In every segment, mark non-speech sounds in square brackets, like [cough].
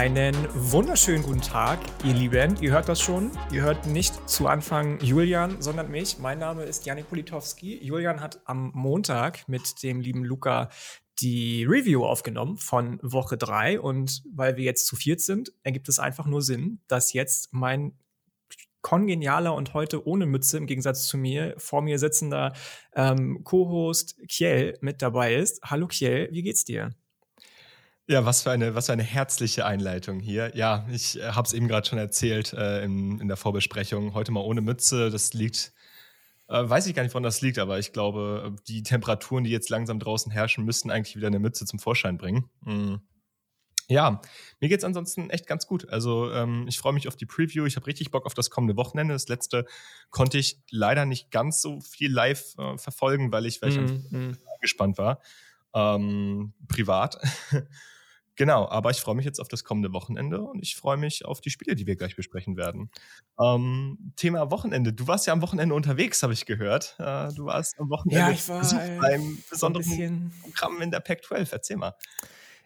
Einen wunderschönen guten Tag, ihr Lieben. Ihr hört das schon. Ihr hört nicht zu Anfang Julian, sondern mich. Mein Name ist Janik Politowski. Julian hat am Montag mit dem lieben Luca die Review aufgenommen von Woche 3. Und weil wir jetzt zu viert sind, ergibt es einfach nur Sinn, dass jetzt mein kongenialer und heute ohne Mütze im Gegensatz zu mir vor mir sitzender ähm, Co-Host Kiel mit dabei ist. Hallo Kiel, wie geht's dir? Ja, was für eine, was für eine herzliche Einleitung hier. Ja, ich äh, habe es eben gerade schon erzählt äh, in, in der Vorbesprechung. Heute mal ohne Mütze. Das liegt, äh, weiß ich gar nicht, woran das liegt, aber ich glaube, die Temperaturen, die jetzt langsam draußen herrschen, müssten eigentlich wieder eine Mütze zum Vorschein bringen. Mhm. Ja, mir geht's ansonsten echt ganz gut. Also ähm, ich freue mich auf die Preview. Ich habe richtig Bock auf das kommende Wochenende. Das letzte konnte ich leider nicht ganz so viel live äh, verfolgen, weil ich, weil ich mm, mm. gespannt war. Ähm, privat. [laughs] Genau, aber ich freue mich jetzt auf das kommende Wochenende und ich freue mich auf die Spiele, die wir gleich besprechen werden. Ähm, Thema Wochenende. Du warst ja am Wochenende unterwegs, habe ich gehört. Äh, du warst am Wochenende ja, ich war, beim besonderen Programm in der Pac-12. Erzähl mal.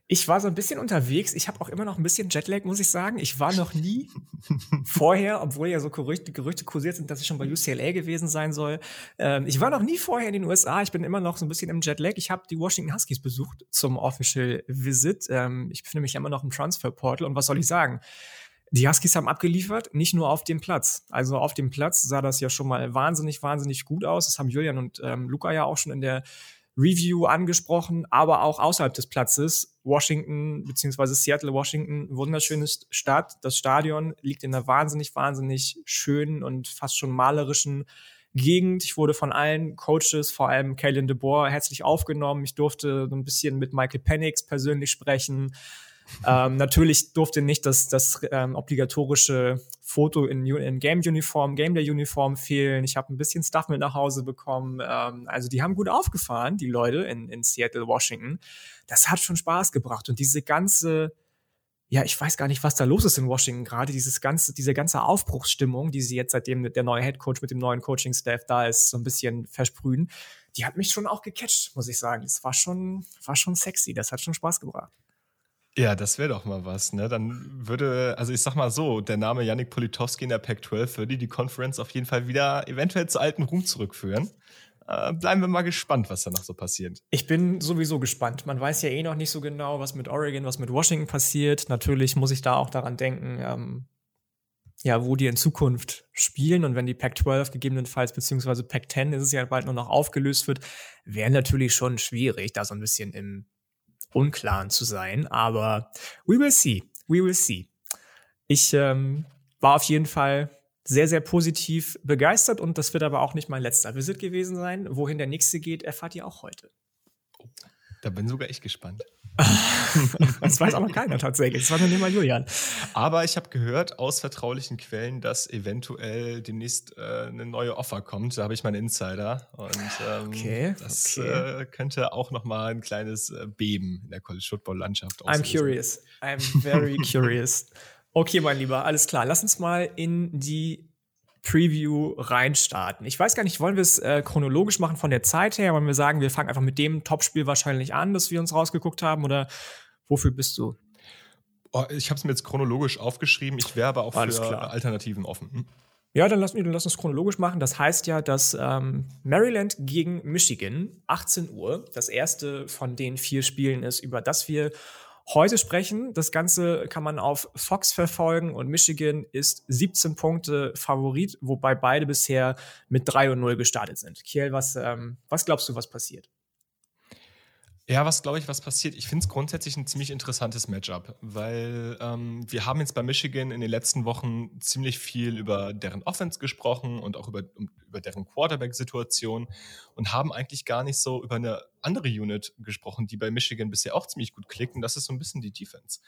Ich war so ein bisschen unterwegs. Ich habe auch immer noch ein bisschen Jetlag, muss ich sagen. Ich war noch nie [laughs] vorher, obwohl ja so Gerüchte, Gerüchte kursiert sind, dass ich schon bei UCLA gewesen sein soll. Ähm, ich war noch nie vorher in den USA. Ich bin immer noch so ein bisschen im Jetlag. Ich habe die Washington Huskies besucht zum Official Visit. Ähm, ich befinde mich immer noch im Transfer Portal. Und was soll ich sagen? Die Huskies haben abgeliefert, nicht nur auf dem Platz. Also auf dem Platz sah das ja schon mal wahnsinnig, wahnsinnig gut aus. Das haben Julian und ähm, Luca ja auch schon in der Review angesprochen, aber auch außerhalb des Platzes. Washington beziehungsweise Seattle, Washington, wunderschöne Stadt. Das Stadion liegt in einer wahnsinnig, wahnsinnig schönen und fast schon malerischen Gegend. Ich wurde von allen Coaches, vor allem Kalen DeBoer, herzlich aufgenommen. Ich durfte so ein bisschen mit Michael Penix persönlich sprechen [laughs] ähm, natürlich durfte nicht das, das ähm, obligatorische Foto in, in Game-Uniform, Game Day Uniform fehlen. Ich habe ein bisschen Stuff mit nach Hause bekommen. Ähm, also die haben gut aufgefahren, die Leute in, in Seattle, Washington. Das hat schon Spaß gebracht. Und diese ganze, ja, ich weiß gar nicht, was da los ist in Washington gerade. Dieses ganze, diese ganze Aufbruchsstimmung, die sie jetzt seitdem der neue Head Coach mit dem neuen Coaching-Staff da ist, so ein bisschen versprühen, die hat mich schon auch gecatcht, muss ich sagen. Das war schon, war schon sexy. Das hat schon Spaß gebracht. Ja, das wäre doch mal was, ne? Dann würde, also ich sag mal so, der Name Yannick Politowski in der Pac-12 würde die Conference auf jeden Fall wieder eventuell zu alten Ruhm zurückführen. Äh, bleiben wir mal gespannt, was da noch so passiert. Ich bin sowieso gespannt. Man weiß ja eh noch nicht so genau, was mit Oregon, was mit Washington passiert. Natürlich muss ich da auch daran denken, ähm, ja, wo die in Zukunft spielen und wenn die Pac-12 gegebenenfalls beziehungsweise Pac-10 ist es ja bald nur noch aufgelöst wird, wäre natürlich schon schwierig, da so ein bisschen im Unklaren zu sein. Aber we will see. We will see. Ich ähm, war auf jeden Fall sehr, sehr positiv begeistert und das wird aber auch nicht mein letzter Visit gewesen sein. Wohin der nächste geht, erfahrt ihr auch heute. Da bin sogar ich gespannt. [laughs] das weiß auch noch keiner tatsächlich. Das war nur mal Julian. Aber ich habe gehört aus vertraulichen Quellen, dass eventuell demnächst äh, eine neue Offer kommt. Da habe ich meinen Insider. Und ähm, okay, das okay. Äh, könnte auch noch mal ein kleines äh, Beben in der College Football Landschaft auslösen. I'm curious. I'm very [laughs] curious. Okay, mein Lieber, alles klar. Lass uns mal in die Preview reinstarten. Ich weiß gar nicht, wollen wir es äh, chronologisch machen von der Zeit her? Wollen wir sagen, wir fangen einfach mit dem Topspiel wahrscheinlich an, das wir uns rausgeguckt haben? Oder wofür bist du? Oh, ich habe es mir jetzt chronologisch aufgeschrieben. Ich wäre aber auch Alles für klar. Alternativen offen. Hm? Ja, dann lass, dann lass uns chronologisch machen. Das heißt ja, dass ähm, Maryland gegen Michigan, 18 Uhr, das erste von den vier Spielen ist, über das wir heute sprechen. Das Ganze kann man auf Fox verfolgen und Michigan ist 17 Punkte Favorit, wobei beide bisher mit 3 und 0 gestartet sind. Kiel, was, ähm, was glaubst du, was passiert? Ja, was glaube ich, was passiert? Ich finde es grundsätzlich ein ziemlich interessantes Matchup, weil ähm, wir haben jetzt bei Michigan in den letzten Wochen ziemlich viel über deren Offense gesprochen und auch über, über deren Quarterback-Situation und haben eigentlich gar nicht so über eine andere Unit gesprochen, die bei Michigan bisher auch ziemlich gut klickt und das ist so ein bisschen die Defense.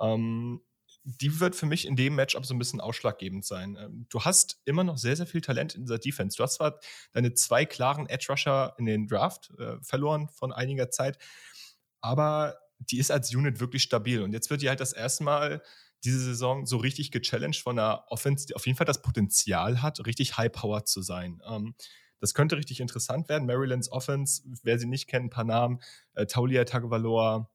Ähm, die wird für mich in dem Matchup so ein bisschen ausschlaggebend sein. Ähm, du hast immer noch sehr, sehr viel Talent in dieser Defense. Du hast zwar deine zwei klaren Edge-Rusher in den Draft äh, verloren von einiger Zeit, aber die ist als Unit wirklich stabil. Und jetzt wird die halt das erste Mal diese Saison so richtig gechallenged von einer Offense, die auf jeden Fall das Potenzial hat, richtig high-powered zu sein. Ähm, das könnte richtig interessant werden. Marylands Offense, wer sie nicht kennt, ein paar Namen, äh, Taulia Tagovailoa,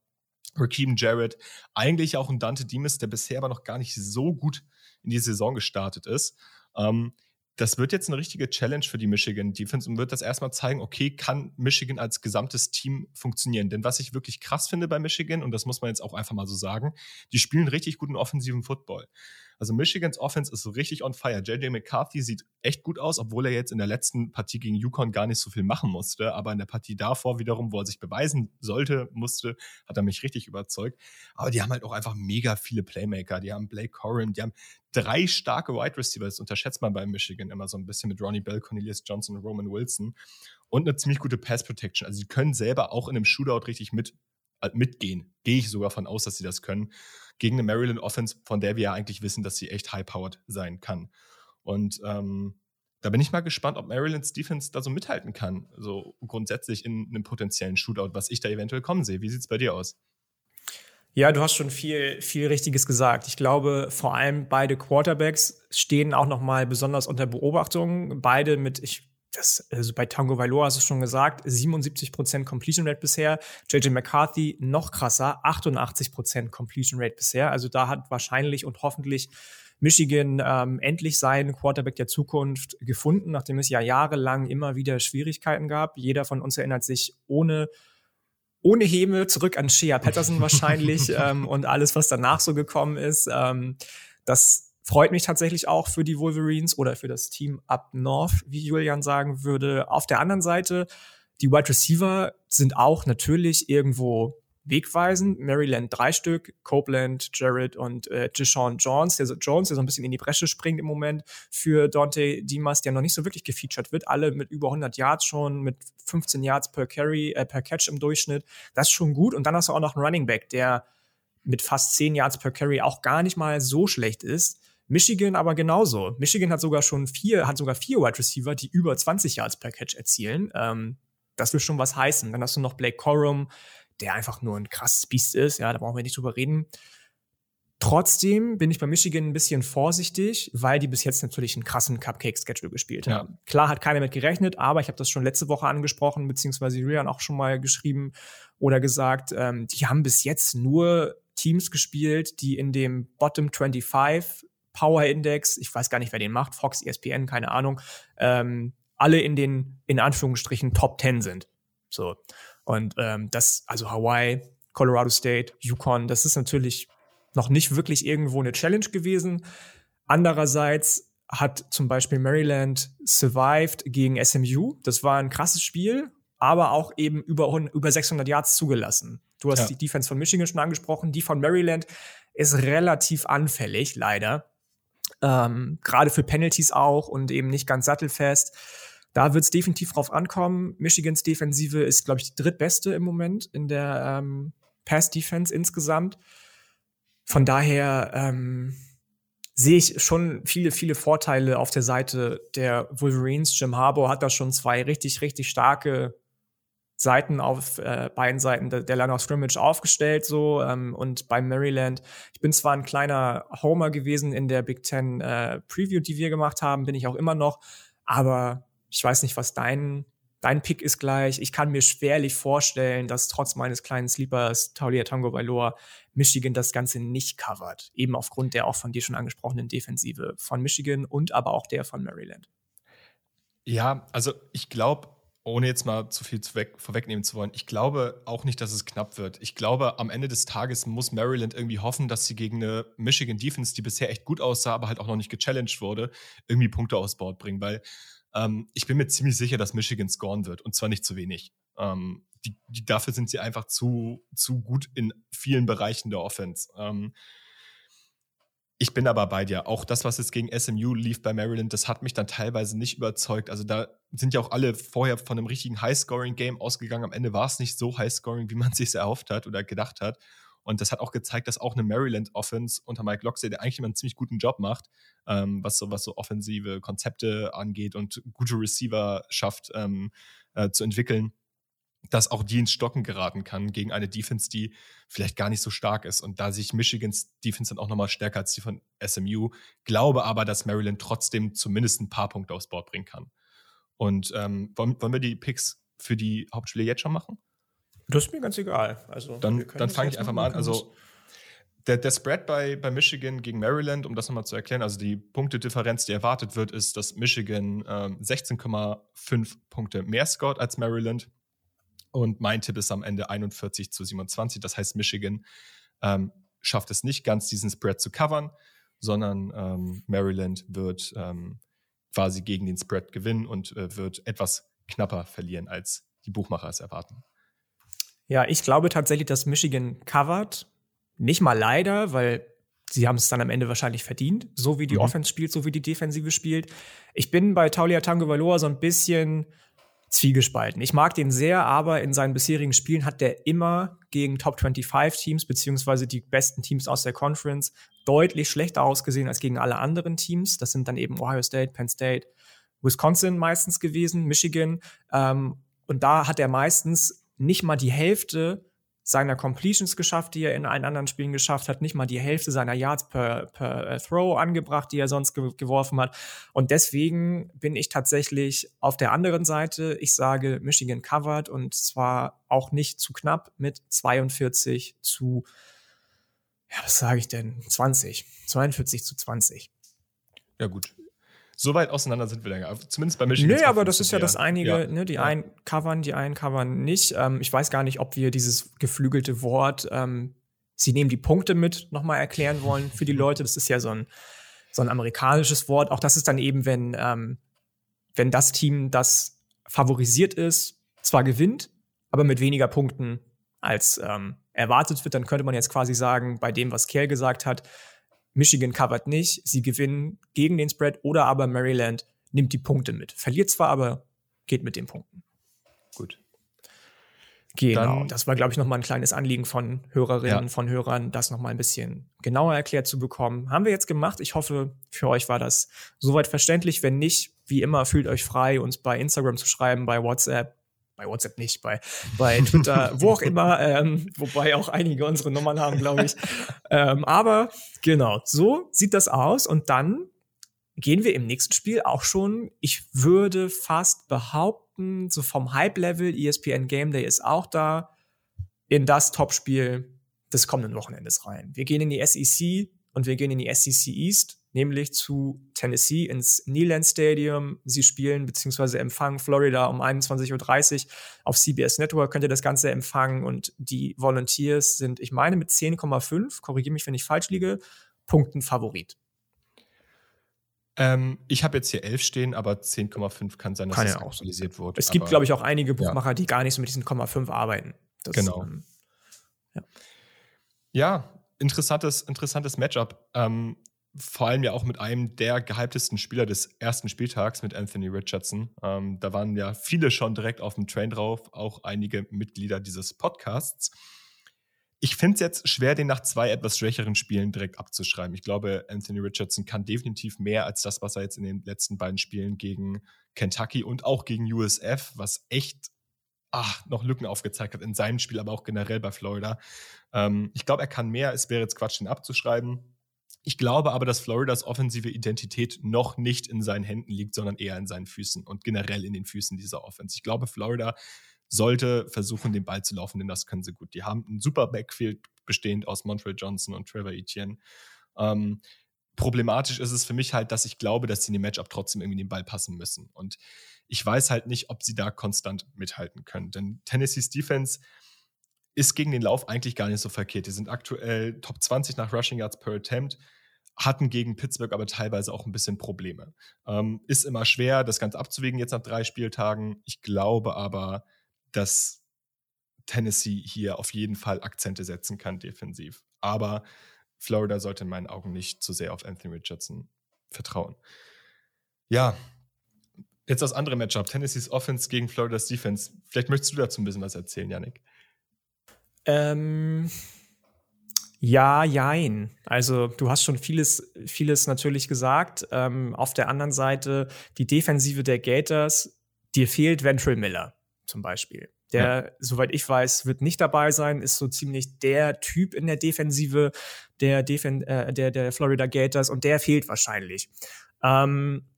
Raheem Jarrett, eigentlich auch ein Dante Dimas, der bisher aber noch gar nicht so gut in die Saison gestartet ist. Ähm, das wird jetzt eine richtige Challenge für die Michigan Defense und wird das erstmal zeigen, okay, kann Michigan als gesamtes Team funktionieren? Denn was ich wirklich krass finde bei Michigan, und das muss man jetzt auch einfach mal so sagen, die spielen richtig guten offensiven Football. Also Michigans Offense ist so richtig on fire. JJ McCarthy sieht echt gut aus, obwohl er jetzt in der letzten Partie gegen Yukon gar nicht so viel machen musste. Aber in der Partie davor wiederum, wo er sich beweisen sollte, musste, hat er mich richtig überzeugt. Aber die haben halt auch einfach mega viele Playmaker. Die haben Blake Corrin, die haben drei starke Wide Receivers. Das unterschätzt man bei Michigan immer so ein bisschen mit Ronnie Bell, Cornelius Johnson und Roman Wilson. Und eine ziemlich gute Pass Protection. Also sie können selber auch in einem Shootout richtig mit, mitgehen. Gehe ich sogar von aus, dass sie das können gegen eine Maryland Offense, von der wir ja eigentlich wissen, dass sie echt high-powered sein kann. Und ähm, da bin ich mal gespannt, ob Marylands Defense da so mithalten kann. So grundsätzlich in einem potenziellen Shootout, was ich da eventuell kommen sehe. Wie sieht es bei dir aus? Ja, du hast schon viel, viel Richtiges gesagt. Ich glaube, vor allem beide Quarterbacks stehen auch noch mal besonders unter Beobachtung. Beide mit, ich das, also bei Tango Vailoa hast du schon gesagt, 77% Completion Rate bisher. JJ McCarthy noch krasser, 88% Completion Rate bisher. Also da hat wahrscheinlich und hoffentlich Michigan ähm, endlich seinen Quarterback der Zukunft gefunden, nachdem es ja jahrelang immer wieder Schwierigkeiten gab. Jeder von uns erinnert sich ohne ohne Heme zurück an Shea Patterson wahrscheinlich [laughs] ähm, und alles, was danach so gekommen ist. Ähm, das Freut mich tatsächlich auch für die Wolverines oder für das Team Up North, wie Julian sagen würde. Auf der anderen Seite, die Wide Receiver sind auch natürlich irgendwo wegweisend. Maryland drei Stück, Copeland, Jared und äh, Deshaun Jones, der, so, Jones, der so ein bisschen in die Bresche springt im Moment für Dante Dimas, der noch nicht so wirklich gefeatured wird. Alle mit über 100 Yards schon, mit 15 Yards per Carry, äh, per Catch im Durchschnitt. Das ist schon gut. Und dann hast du auch noch einen Running Back, der mit fast 10 Yards per Carry auch gar nicht mal so schlecht ist. Michigan aber genauso. Michigan hat sogar schon vier, hat sogar vier Wide Receiver, die über 20 Yards per Catch erzielen. Ähm, das will schon was heißen. Dann hast du noch Blake Corum, der einfach nur ein krasses Biest ist. Ja, da brauchen wir nicht drüber reden. Trotzdem bin ich bei Michigan ein bisschen vorsichtig, weil die bis jetzt natürlich einen krassen Cupcake-Schedule gespielt ja. haben. Klar hat keiner mit gerechnet, aber ich habe das schon letzte Woche angesprochen, beziehungsweise Rian auch schon mal geschrieben oder gesagt, ähm, die haben bis jetzt nur Teams gespielt, die in dem Bottom 25 Power Index, ich weiß gar nicht, wer den macht, Fox, ESPN, keine Ahnung, ähm, alle in den, in Anführungsstrichen, Top 10 sind. So. Und ähm, das, also Hawaii, Colorado State, Yukon, das ist natürlich noch nicht wirklich irgendwo eine Challenge gewesen. Andererseits hat zum Beispiel Maryland survived gegen SMU. Das war ein krasses Spiel, aber auch eben über, über 600 Yards zugelassen. Du hast ja. die Defense von Michigan schon angesprochen. Die von Maryland ist relativ anfällig, leider ähm, gerade für Penalties auch und eben nicht ganz sattelfest. Da wird es definitiv drauf ankommen. Michigans Defensive ist, glaube ich, die drittbeste im Moment in der ähm, Pass-Defense insgesamt. Von daher ähm, sehe ich schon viele, viele Vorteile auf der Seite der Wolverines. Jim Harbour hat da schon zwei richtig, richtig starke Seiten auf äh, beiden Seiten der, der Line of Scrimmage aufgestellt so ähm, und beim Maryland. Ich bin zwar ein kleiner Homer gewesen in der Big Ten äh, Preview, die wir gemacht haben, bin ich auch immer noch, aber ich weiß nicht, was dein dein Pick ist gleich. Ich kann mir schwerlich vorstellen, dass trotz meines kleinen Sleepers Taulia Tango Bailoa Michigan das Ganze nicht covert, eben aufgrund der auch von dir schon angesprochenen Defensive von Michigan und aber auch der von Maryland. Ja, also ich glaube ohne jetzt mal zu viel vorwegnehmen zu wollen, ich glaube auch nicht, dass es knapp wird. Ich glaube, am Ende des Tages muss Maryland irgendwie hoffen, dass sie gegen eine Michigan Defense, die bisher echt gut aussah, aber halt auch noch nicht gechallenged wurde, irgendwie Punkte aufs Board bringen. Weil ähm, ich bin mir ziemlich sicher, dass Michigan scoren wird und zwar nicht zu wenig. Ähm, die, die, dafür sind sie einfach zu, zu gut in vielen Bereichen der Offense. Ähm, ich bin aber bei dir. Auch das, was jetzt gegen SMU lief bei Maryland, das hat mich dann teilweise nicht überzeugt. Also da sind ja auch alle vorher von einem richtigen High-Scoring-Game ausgegangen. Am Ende war es nicht so High-Scoring, wie man [laughs] sich erhofft hat oder gedacht hat. Und das hat auch gezeigt, dass auch eine Maryland-Offense unter Mike Locksley, der eigentlich immer einen ziemlich guten Job macht, ähm, was, so, was so offensive Konzepte angeht und gute Receiver schafft ähm, äh, zu entwickeln, dass auch die ins Stocken geraten kann gegen eine Defense, die vielleicht gar nicht so stark ist. Und da sich Michigans Defense dann auch nochmal stärker als die von SMU, glaube aber, dass Maryland trotzdem zumindest ein paar Punkte aufs Board bringen kann. Und ähm, wollen, wollen wir die Picks für die Hauptspiele jetzt schon machen? Das ist mir ganz egal. Also, dann dann fange ich einfach mal an. Also, der, der Spread bei, bei Michigan gegen Maryland, um das nochmal zu erklären, also die Punktedifferenz, die erwartet wird, ist, dass Michigan ähm, 16,5 Punkte mehr scored als Maryland. Und mein Tipp ist am Ende 41 zu 27. Das heißt, Michigan ähm, schafft es nicht ganz, diesen Spread zu covern, sondern ähm, Maryland wird ähm, quasi gegen den Spread gewinnen und äh, wird etwas knapper verlieren, als die Buchmacher es erwarten. Ja, ich glaube tatsächlich, dass Michigan covert. Nicht mal leider, weil sie haben es dann am Ende wahrscheinlich verdient, so wie die mhm. Offense spielt, so wie die Defensive spielt. Ich bin bei Taulia Tango Valoa so ein bisschen zwiegespalten. Ich mag den sehr, aber in seinen bisherigen Spielen hat der immer gegen Top 25 Teams beziehungsweise die besten Teams aus der Conference deutlich schlechter ausgesehen als gegen alle anderen Teams. Das sind dann eben Ohio State, Penn State, Wisconsin meistens gewesen, Michigan. Ähm, und da hat er meistens nicht mal die Hälfte seiner Completions geschafft, die er in allen anderen Spielen geschafft hat, nicht mal die Hälfte seiner Yards per, per äh, Throw angebracht, die er sonst ge geworfen hat. Und deswegen bin ich tatsächlich auf der anderen Seite. Ich sage Michigan covered und zwar auch nicht zu knapp mit 42 zu, ja, was sage ich denn? 20. 42 zu 20. Ja, gut. So weit auseinander sind wir dann. Zumindest bei Michigan. Nee, aber das ist ja das einige, ja. ne, die ja. einen covern, die einen covern nicht. Ähm, ich weiß gar nicht, ob wir dieses geflügelte Wort, ähm, sie nehmen die Punkte mit, nochmal erklären wollen für die Leute. Das ist ja so ein, so ein amerikanisches Wort. Auch das ist dann eben, wenn, ähm, wenn das Team, das favorisiert ist, zwar gewinnt, aber mit weniger Punkten als ähm, erwartet wird, dann könnte man jetzt quasi sagen, bei dem, was Kerl gesagt hat, Michigan covert nicht, sie gewinnen gegen den Spread oder aber Maryland nimmt die Punkte mit. Verliert zwar, aber geht mit den Punkten. Gut. Genau, Dann, das war, glaube ich, noch mal ein kleines Anliegen von Hörerinnen, ja. von Hörern, das noch mal ein bisschen genauer erklärt zu bekommen. Haben wir jetzt gemacht. Ich hoffe, für euch war das soweit verständlich. Wenn nicht, wie immer, fühlt euch frei, uns bei Instagram zu schreiben, bei WhatsApp, bei WhatsApp nicht, bei, bei Twitter, [laughs] wo auch immer, ähm, wobei auch einige unsere Nummern haben, glaube ich. [laughs] Ähm, aber genau, so sieht das aus. Und dann gehen wir im nächsten Spiel auch schon, ich würde fast behaupten, so vom Hype-Level, ESPN Game Day ist auch da, in das Topspiel des kommenden Wochenendes rein. Wir gehen in die SEC und wir gehen in die SEC East nämlich zu Tennessee ins Neyland Stadium. Sie spielen bzw. empfangen Florida um 21.30 Uhr. Auf CBS Network könnt ihr das Ganze empfangen und die Volunteers sind, ich meine, mit 10,5, korrigiere mich, wenn ich falsch liege, Punkten Favorit. Ähm, ich habe jetzt hier 11 stehen, aber 10,5 kann sein, dass kann es ja aktualisiert wurde. Es gibt, glaube ich, auch einige Buchmacher, ja. die gar nicht so mit diesen 0,5 arbeiten. Das, genau. Ähm, ja. ja. interessantes, interessantes Matchup. Ähm, vor allem ja auch mit einem der gehyptesten Spieler des ersten Spieltags mit Anthony Richardson. Ähm, da waren ja viele schon direkt auf dem Train drauf, auch einige Mitglieder dieses Podcasts. Ich finde es jetzt schwer, den nach zwei etwas schwächeren Spielen direkt abzuschreiben. Ich glaube, Anthony Richardson kann definitiv mehr als das, was er jetzt in den letzten beiden Spielen gegen Kentucky und auch gegen USF, was echt ach, noch Lücken aufgezeigt hat in seinem Spiel, aber auch generell bei Florida. Ähm, ich glaube, er kann mehr. Es wäre jetzt Quatsch, den abzuschreiben. Ich glaube aber, dass Floridas offensive Identität noch nicht in seinen Händen liegt, sondern eher in seinen Füßen und generell in den Füßen dieser Offense. Ich glaube, Florida sollte versuchen, den Ball zu laufen, denn das können sie gut. Die haben ein super Backfield bestehend aus Montreal Johnson und Trevor Etienne. Ähm, problematisch ist es für mich halt, dass ich glaube, dass sie in dem Matchup trotzdem irgendwie den Ball passen müssen. Und ich weiß halt nicht, ob sie da konstant mithalten können. Denn Tennessees Defense ist gegen den Lauf eigentlich gar nicht so verkehrt. Die sind aktuell Top 20 nach Rushing Yards per Attempt, hatten gegen Pittsburgh aber teilweise auch ein bisschen Probleme. Ähm, ist immer schwer, das Ganze abzuwägen jetzt nach drei Spieltagen. Ich glaube aber, dass Tennessee hier auf jeden Fall Akzente setzen kann defensiv. Aber Florida sollte in meinen Augen nicht zu sehr auf Anthony Richardson vertrauen. Ja, jetzt das andere Matchup. Tennessees Offense gegen Florida's Defense. Vielleicht möchtest du dazu ein bisschen was erzählen, Yannick. Ähm, ja, jein. Also du hast schon vieles, vieles natürlich gesagt. Ähm, auf der anderen Seite die Defensive der Gators, dir fehlt Ventral Miller zum Beispiel. Der, ja. soweit ich weiß, wird nicht dabei sein, ist so ziemlich der Typ in der Defensive der, Defen äh, der, der Florida Gators und der fehlt wahrscheinlich. Ähm,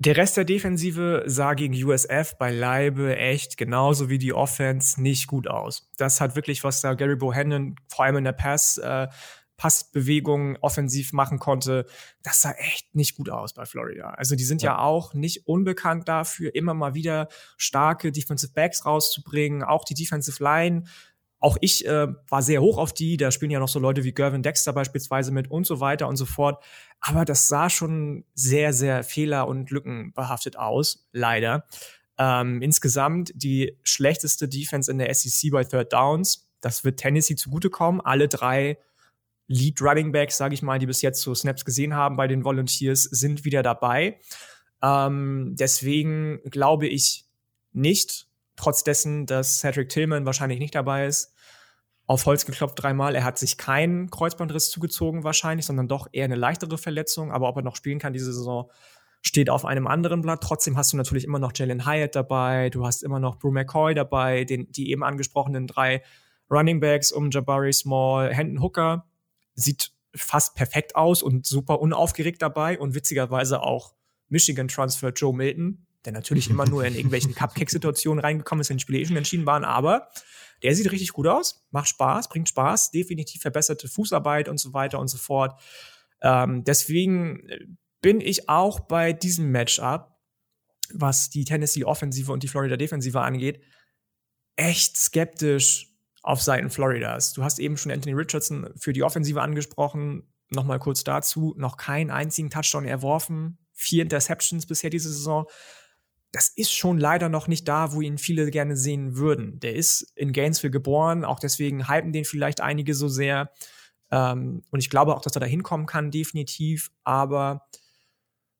Der Rest der Defensive sah gegen USF beileibe echt genauso wie die Offense nicht gut aus. Das hat wirklich, was da Gary Bohannon vor allem in der Pass, äh, Passbewegung offensiv machen konnte, das sah echt nicht gut aus bei Florida. Also die sind ja. ja auch nicht unbekannt dafür, immer mal wieder starke Defensive Backs rauszubringen, auch die Defensive Line auch ich äh, war sehr hoch auf die, da spielen ja noch so Leute wie Gervin Dexter beispielsweise mit und so weiter und so fort. Aber das sah schon sehr, sehr fehler- und lückenbehaftet aus, leider. Ähm, insgesamt die schlechteste Defense in der SEC bei Third Downs. Das wird Tennessee zugutekommen. Alle drei Lead Running Backs, sage ich mal, die bis jetzt so Snaps gesehen haben bei den Volunteers, sind wieder dabei. Ähm, deswegen glaube ich nicht, trotz dessen, dass Cedric Tillman wahrscheinlich nicht dabei ist. Auf Holz geklopft dreimal. Er hat sich keinen Kreuzbandriss zugezogen wahrscheinlich, sondern doch eher eine leichtere Verletzung. Aber ob er noch spielen kann diese Saison, steht auf einem anderen Blatt. Trotzdem hast du natürlich immer noch Jalen Hyatt dabei. Du hast immer noch Brew McCoy dabei, den, die eben angesprochenen drei Running Backs um Jabari Small, Hendon Hooker. Sieht fast perfekt aus und super unaufgeregt dabei und witzigerweise auch Michigan Transfer Joe Milton, der natürlich immer nur in irgendwelchen Cupcake-Situationen reingekommen ist, wenn die Spiele eh schon entschieden waren, aber der sieht richtig gut aus, macht Spaß, bringt Spaß, definitiv verbesserte Fußarbeit und so weiter und so fort. Ähm, deswegen äh, bin ich auch bei diesem Matchup, was die Tennessee Offensive und die Florida Defensive angeht, echt skeptisch auf Seiten Floridas. Du hast eben schon Anthony Richardson für die Offensive angesprochen. Nochmal kurz dazu, noch keinen einzigen Touchdown erworfen, vier Interceptions bisher diese Saison das ist schon leider noch nicht da, wo ihn viele gerne sehen würden. Der ist in Gainesville geboren, auch deswegen hypen den vielleicht einige so sehr. Ähm, und ich glaube auch, dass er da hinkommen kann, definitiv. Aber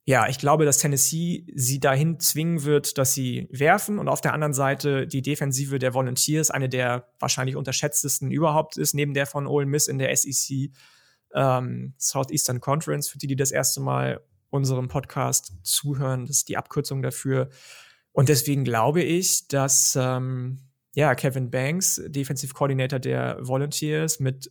ja, ich glaube, dass Tennessee sie dahin zwingen wird, dass sie werfen und auf der anderen Seite die Defensive der Volunteers, eine der wahrscheinlich unterschätztesten überhaupt ist, neben der von Ole Miss in der SEC ähm, Southeastern Conference, für die, die das erste Mal unserem Podcast zuhören. Das ist die Abkürzung dafür. Und deswegen glaube ich, dass ähm, ja, Kevin Banks, Defensive Coordinator der Volunteers, mit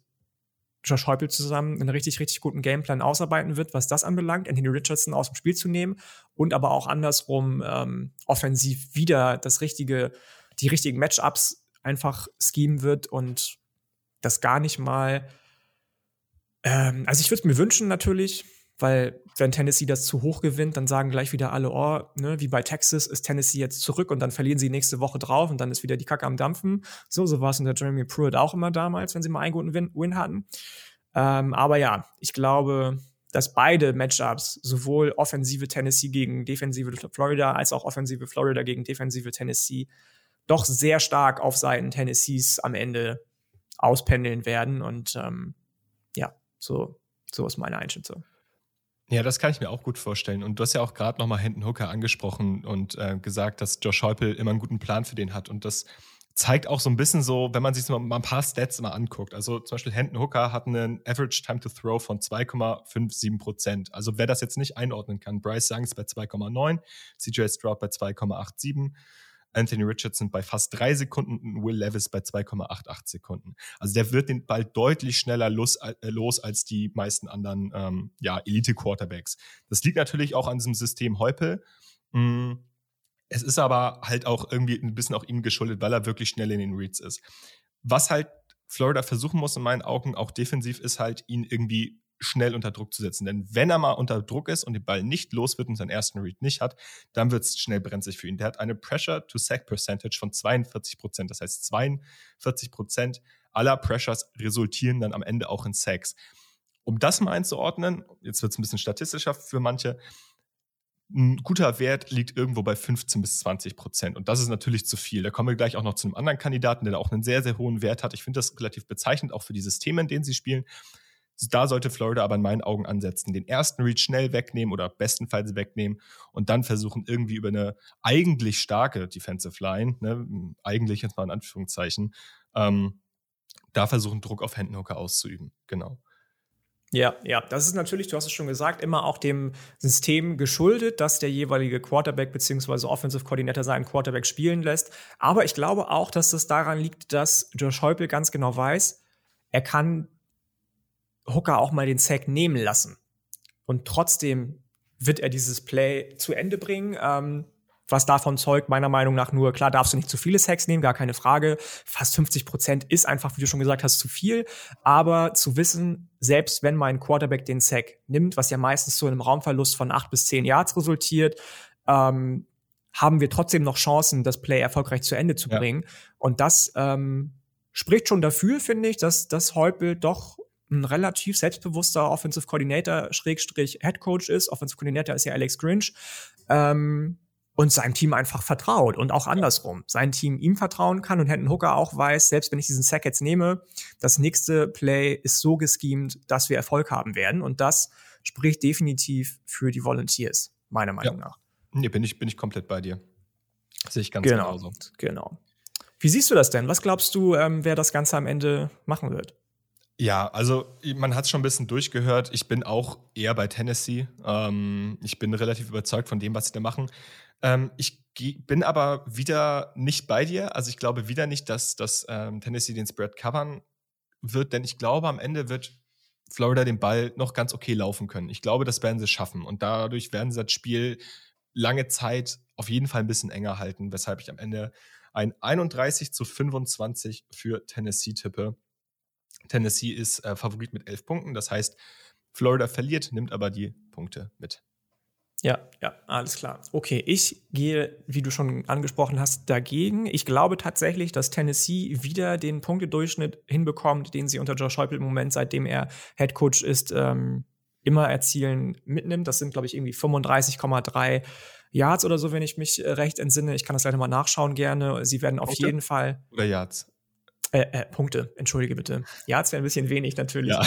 Josh Heupel zusammen einen richtig, richtig guten Gameplan ausarbeiten wird, was das anbelangt, Anthony Richardson aus dem Spiel zu nehmen und aber auch andersrum ähm, offensiv wieder das richtige, die richtigen Matchups einfach schemen wird und das gar nicht mal. Ähm, also ich würde es mir wünschen natürlich, weil wenn Tennessee das zu hoch gewinnt, dann sagen gleich wieder alle, oh, ne, wie bei Texas ist Tennessee jetzt zurück und dann verlieren sie nächste Woche drauf und dann ist wieder die Kacke am Dampfen. So, so war es unter Jeremy Pruitt auch immer damals, wenn sie mal einen guten Win, Win hatten. Ähm, aber ja, ich glaube, dass beide Matchups, sowohl offensive Tennessee gegen defensive Florida, als auch offensive Florida gegen defensive Tennessee, doch sehr stark auf Seiten Tennessees am Ende auspendeln werden. Und ähm, ja, so, so ist meine Einschätzung. Ja, das kann ich mir auch gut vorstellen. Und du hast ja auch gerade nochmal Hendon Hooker angesprochen und äh, gesagt, dass Josh Heupel immer einen guten Plan für den hat. Und das zeigt auch so ein bisschen so, wenn man sich mal ein paar Stats mal anguckt. Also zum Beispiel Hendon Hooker hat einen Average Time to Throw von 2,57 Prozent. Also wer das jetzt nicht einordnen kann, Bryce Young ist bei 2,9, CJ Stroud bei 2,87. Anthony Richardson bei fast drei Sekunden und Will Levis bei 2,88 Sekunden. Also der wird den Ball deutlich schneller los, äh, los als die meisten anderen ähm, ja, Elite-Quarterbacks. Das liegt natürlich auch an diesem System Heupel. Mm, es ist aber halt auch irgendwie ein bisschen auch ihm geschuldet, weil er wirklich schnell in den Reads ist. Was halt Florida versuchen muss in meinen Augen auch defensiv ist halt ihn irgendwie schnell unter Druck zu setzen. Denn wenn er mal unter Druck ist und den Ball nicht los wird und seinen ersten Read nicht hat, dann wird es schnell brenzlig für ihn. Der hat eine Pressure-to-Sack-Percentage von 42 Prozent. Das heißt, 42 Prozent aller Pressures resultieren dann am Ende auch in Sacks. Um das mal einzuordnen, jetzt wird es ein bisschen statistischer für manche, ein guter Wert liegt irgendwo bei 15 bis 20 Prozent. Und das ist natürlich zu viel. Da kommen wir gleich auch noch zu einem anderen Kandidaten, der da auch einen sehr, sehr hohen Wert hat. Ich finde das relativ bezeichnend, auch für die Systeme, in denen sie spielen. Da sollte Florida aber in meinen Augen ansetzen. Den ersten Read schnell wegnehmen oder bestenfalls wegnehmen und dann versuchen, irgendwie über eine eigentlich starke Defensive Line, ne, eigentlich jetzt mal in Anführungszeichen, ähm, da versuchen, Druck auf Händenhooker auszuüben. Genau. Ja, ja, das ist natürlich, du hast es schon gesagt, immer auch dem System geschuldet, dass der jeweilige Quarterback bzw. Offensive Coordinator seinen Quarterback spielen lässt. Aber ich glaube auch, dass es daran liegt, dass Josh Heupel ganz genau weiß, er kann Hooker auch mal den Sack nehmen lassen und trotzdem wird er dieses Play zu Ende bringen. Ähm, was davon zeugt, meiner Meinung nach nur, klar darfst du nicht zu viele Sacks nehmen, gar keine Frage. Fast 50 Prozent ist einfach, wie du schon gesagt hast, zu viel. Aber zu wissen, selbst wenn mein Quarterback den Sack nimmt, was ja meistens in einem Raumverlust von acht bis zehn Yards resultiert, ähm, haben wir trotzdem noch Chancen, das Play erfolgreich zu Ende zu bringen. Ja. Und das ähm, spricht schon dafür, finde ich, dass das Heupel doch ein relativ selbstbewusster Offensive Coordinator Schrägstrich Head Coach ist. Offensive Coordinator ist ja Alex Grinch. Ähm, und seinem Team einfach vertraut und auch andersrum. Sein Team ihm vertrauen kann und Hendon Hooker auch weiß, selbst wenn ich diesen Sack jetzt nehme, das nächste Play ist so geschemt, dass wir Erfolg haben werden. Und das spricht definitiv für die Volunteers, meiner Meinung ja. nach. Nee, bin ich, bin ich komplett bei dir. Sehe ich ganz genau, genauso. Genau. Wie siehst du das denn? Was glaubst du, ähm, wer das Ganze am Ende machen wird? Ja, also man hat es schon ein bisschen durchgehört. Ich bin auch eher bei Tennessee. Ähm, ich bin relativ überzeugt von dem, was sie da machen. Ähm, ich bin aber wieder nicht bei dir. Also ich glaube wieder nicht, dass, dass ähm, Tennessee den Spread covern wird, denn ich glaube, am Ende wird Florida den Ball noch ganz okay laufen können. Ich glaube, das werden sie schaffen. Und dadurch werden sie das Spiel lange Zeit auf jeden Fall ein bisschen enger halten, weshalb ich am Ende ein 31 zu 25 für Tennessee tippe. Tennessee ist äh, Favorit mit 11 Punkten. Das heißt, Florida verliert, nimmt aber die Punkte mit. Ja, ja, alles klar. Okay, ich gehe, wie du schon angesprochen hast, dagegen. Ich glaube tatsächlich, dass Tennessee wieder den Punktedurchschnitt hinbekommt, den sie unter Josh Heupel im Moment, seitdem er Head Coach ist, ähm, immer erzielen mitnimmt. Das sind, glaube ich, irgendwie 35,3 Yards oder so, wenn ich mich äh, recht entsinne. Ich kann das leider mal nachschauen gerne. Sie werden auf Punkte? jeden Fall. Oder Yards? Äh, äh, Punkte, entschuldige bitte. Ja, es wäre ein bisschen wenig natürlich. Ja,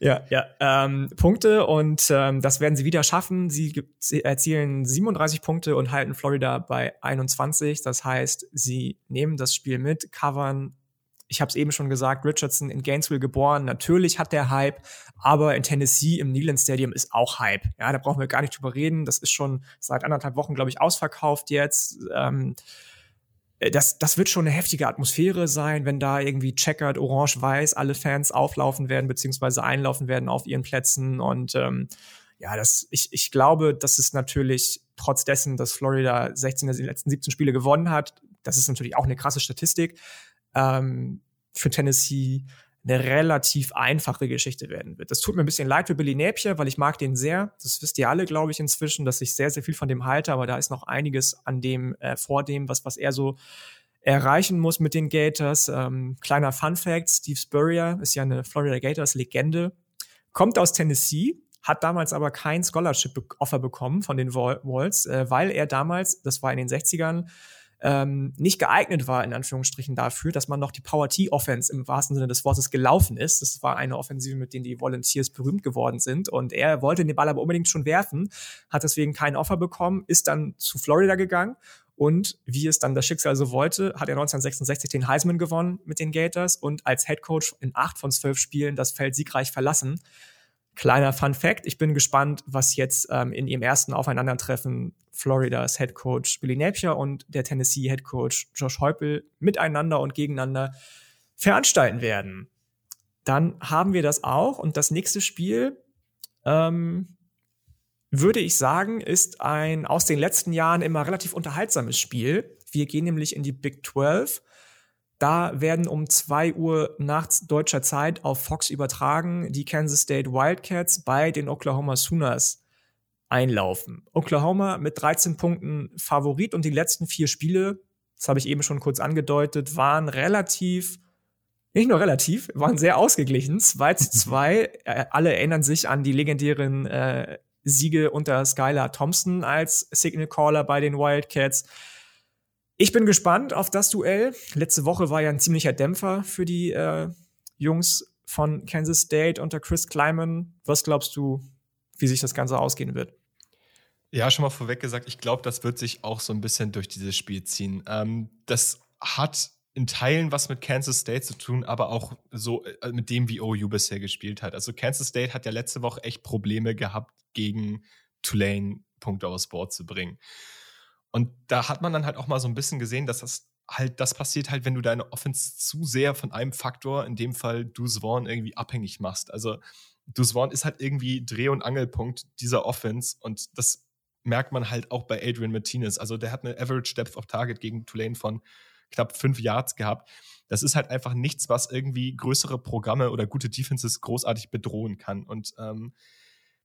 [laughs] ja, ja. Ähm, Punkte und ähm, das werden sie wieder schaffen. Sie, erzielen 37 Punkte und halten Florida bei 21. Das heißt, sie nehmen das Spiel mit, covern. Ich habe es eben schon gesagt, Richardson in Gainesville geboren. Natürlich hat der Hype, aber in Tennessee im Neyland Stadium ist auch Hype. Ja, da brauchen wir gar nicht drüber reden. Das ist schon seit anderthalb Wochen, glaube ich, ausverkauft jetzt. Ähm, äh, das, das wird schon eine heftige Atmosphäre sein, wenn da irgendwie checkered, orange-weiß alle Fans auflaufen werden, beziehungsweise einlaufen werden auf ihren Plätzen. Und ähm, ja, das, ich, ich glaube, das ist natürlich trotz dessen, dass Florida 16 der letzten 17 Spiele gewonnen hat, das ist natürlich auch eine krasse Statistik. Ähm, für Tennessee eine relativ einfache Geschichte werden wird. Das tut mir ein bisschen leid für Billy Napier, weil ich mag den sehr. Das wisst ihr alle, glaube ich, inzwischen, dass ich sehr, sehr viel von dem halte, aber da ist noch einiges an dem, äh, vor dem, was, was er so erreichen muss mit den Gators. Ähm, kleiner Fun Fact, Steve Spurrier ist ja eine Florida Gators Legende, kommt aus Tennessee, hat damals aber kein Scholarship-Offer bekommen von den Walls, äh, weil er damals, das war in den 60ern, ähm, nicht geeignet war, in Anführungsstrichen, dafür, dass man noch die Power-T-Offense im wahrsten Sinne des Wortes gelaufen ist. Das war eine Offensive, mit denen die Volunteers berühmt geworden sind. Und er wollte den Ball aber unbedingt schon werfen, hat deswegen kein Offer bekommen, ist dann zu Florida gegangen und wie es dann das Schicksal so wollte, hat er 1966 den Heisman gewonnen mit den Gators und als Head Coach in acht von zwölf Spielen das Feld siegreich verlassen. Kleiner Fun Fact, ich bin gespannt, was jetzt ähm, in ihrem ersten Aufeinandertreffen Floridas Head Coach Billy Napier und der Tennessee Head Coach Josh Heupel miteinander und gegeneinander veranstalten werden. Dann haben wir das auch und das nächste Spiel, ähm, würde ich sagen, ist ein aus den letzten Jahren immer relativ unterhaltsames Spiel. Wir gehen nämlich in die Big 12 da werden um zwei Uhr nachts deutscher Zeit auf Fox übertragen die Kansas State Wildcats bei den Oklahoma Sooners einlaufen. Oklahoma mit 13 Punkten Favorit und die letzten vier Spiele, das habe ich eben schon kurz angedeutet, waren relativ, nicht nur relativ, waren sehr ausgeglichen. 2 zu [laughs] 2. Äh, alle erinnern sich an die legendären äh, Siege unter Skylar Thompson als Signal Caller bei den Wildcats. Ich bin gespannt auf das Duell. Letzte Woche war ja ein ziemlicher Dämpfer für die äh, Jungs von Kansas State unter Chris Kleiman. Was glaubst du, wie sich das Ganze ausgehen wird? Ja, schon mal vorweg gesagt, ich glaube, das wird sich auch so ein bisschen durch dieses Spiel ziehen. Ähm, das hat in Teilen was mit Kansas State zu tun, aber auch so äh, mit dem, wie OU bisher gespielt hat. Also Kansas State hat ja letzte Woche echt Probleme gehabt, gegen Tulane Punkte aufs Board zu bringen. Und da hat man dann halt auch mal so ein bisschen gesehen, dass das halt, das passiert halt, wenn du deine Offense zu sehr von einem Faktor, in dem Fall Deuce Vaughn, irgendwie abhängig machst. Also Deuce Vaughn ist halt irgendwie Dreh- und Angelpunkt dieser Offense und das merkt man halt auch bei Adrian Martinez. Also der hat eine Average Depth of Target gegen Tulane von knapp fünf Yards gehabt. Das ist halt einfach nichts, was irgendwie größere Programme oder gute Defenses großartig bedrohen kann. Und ähm,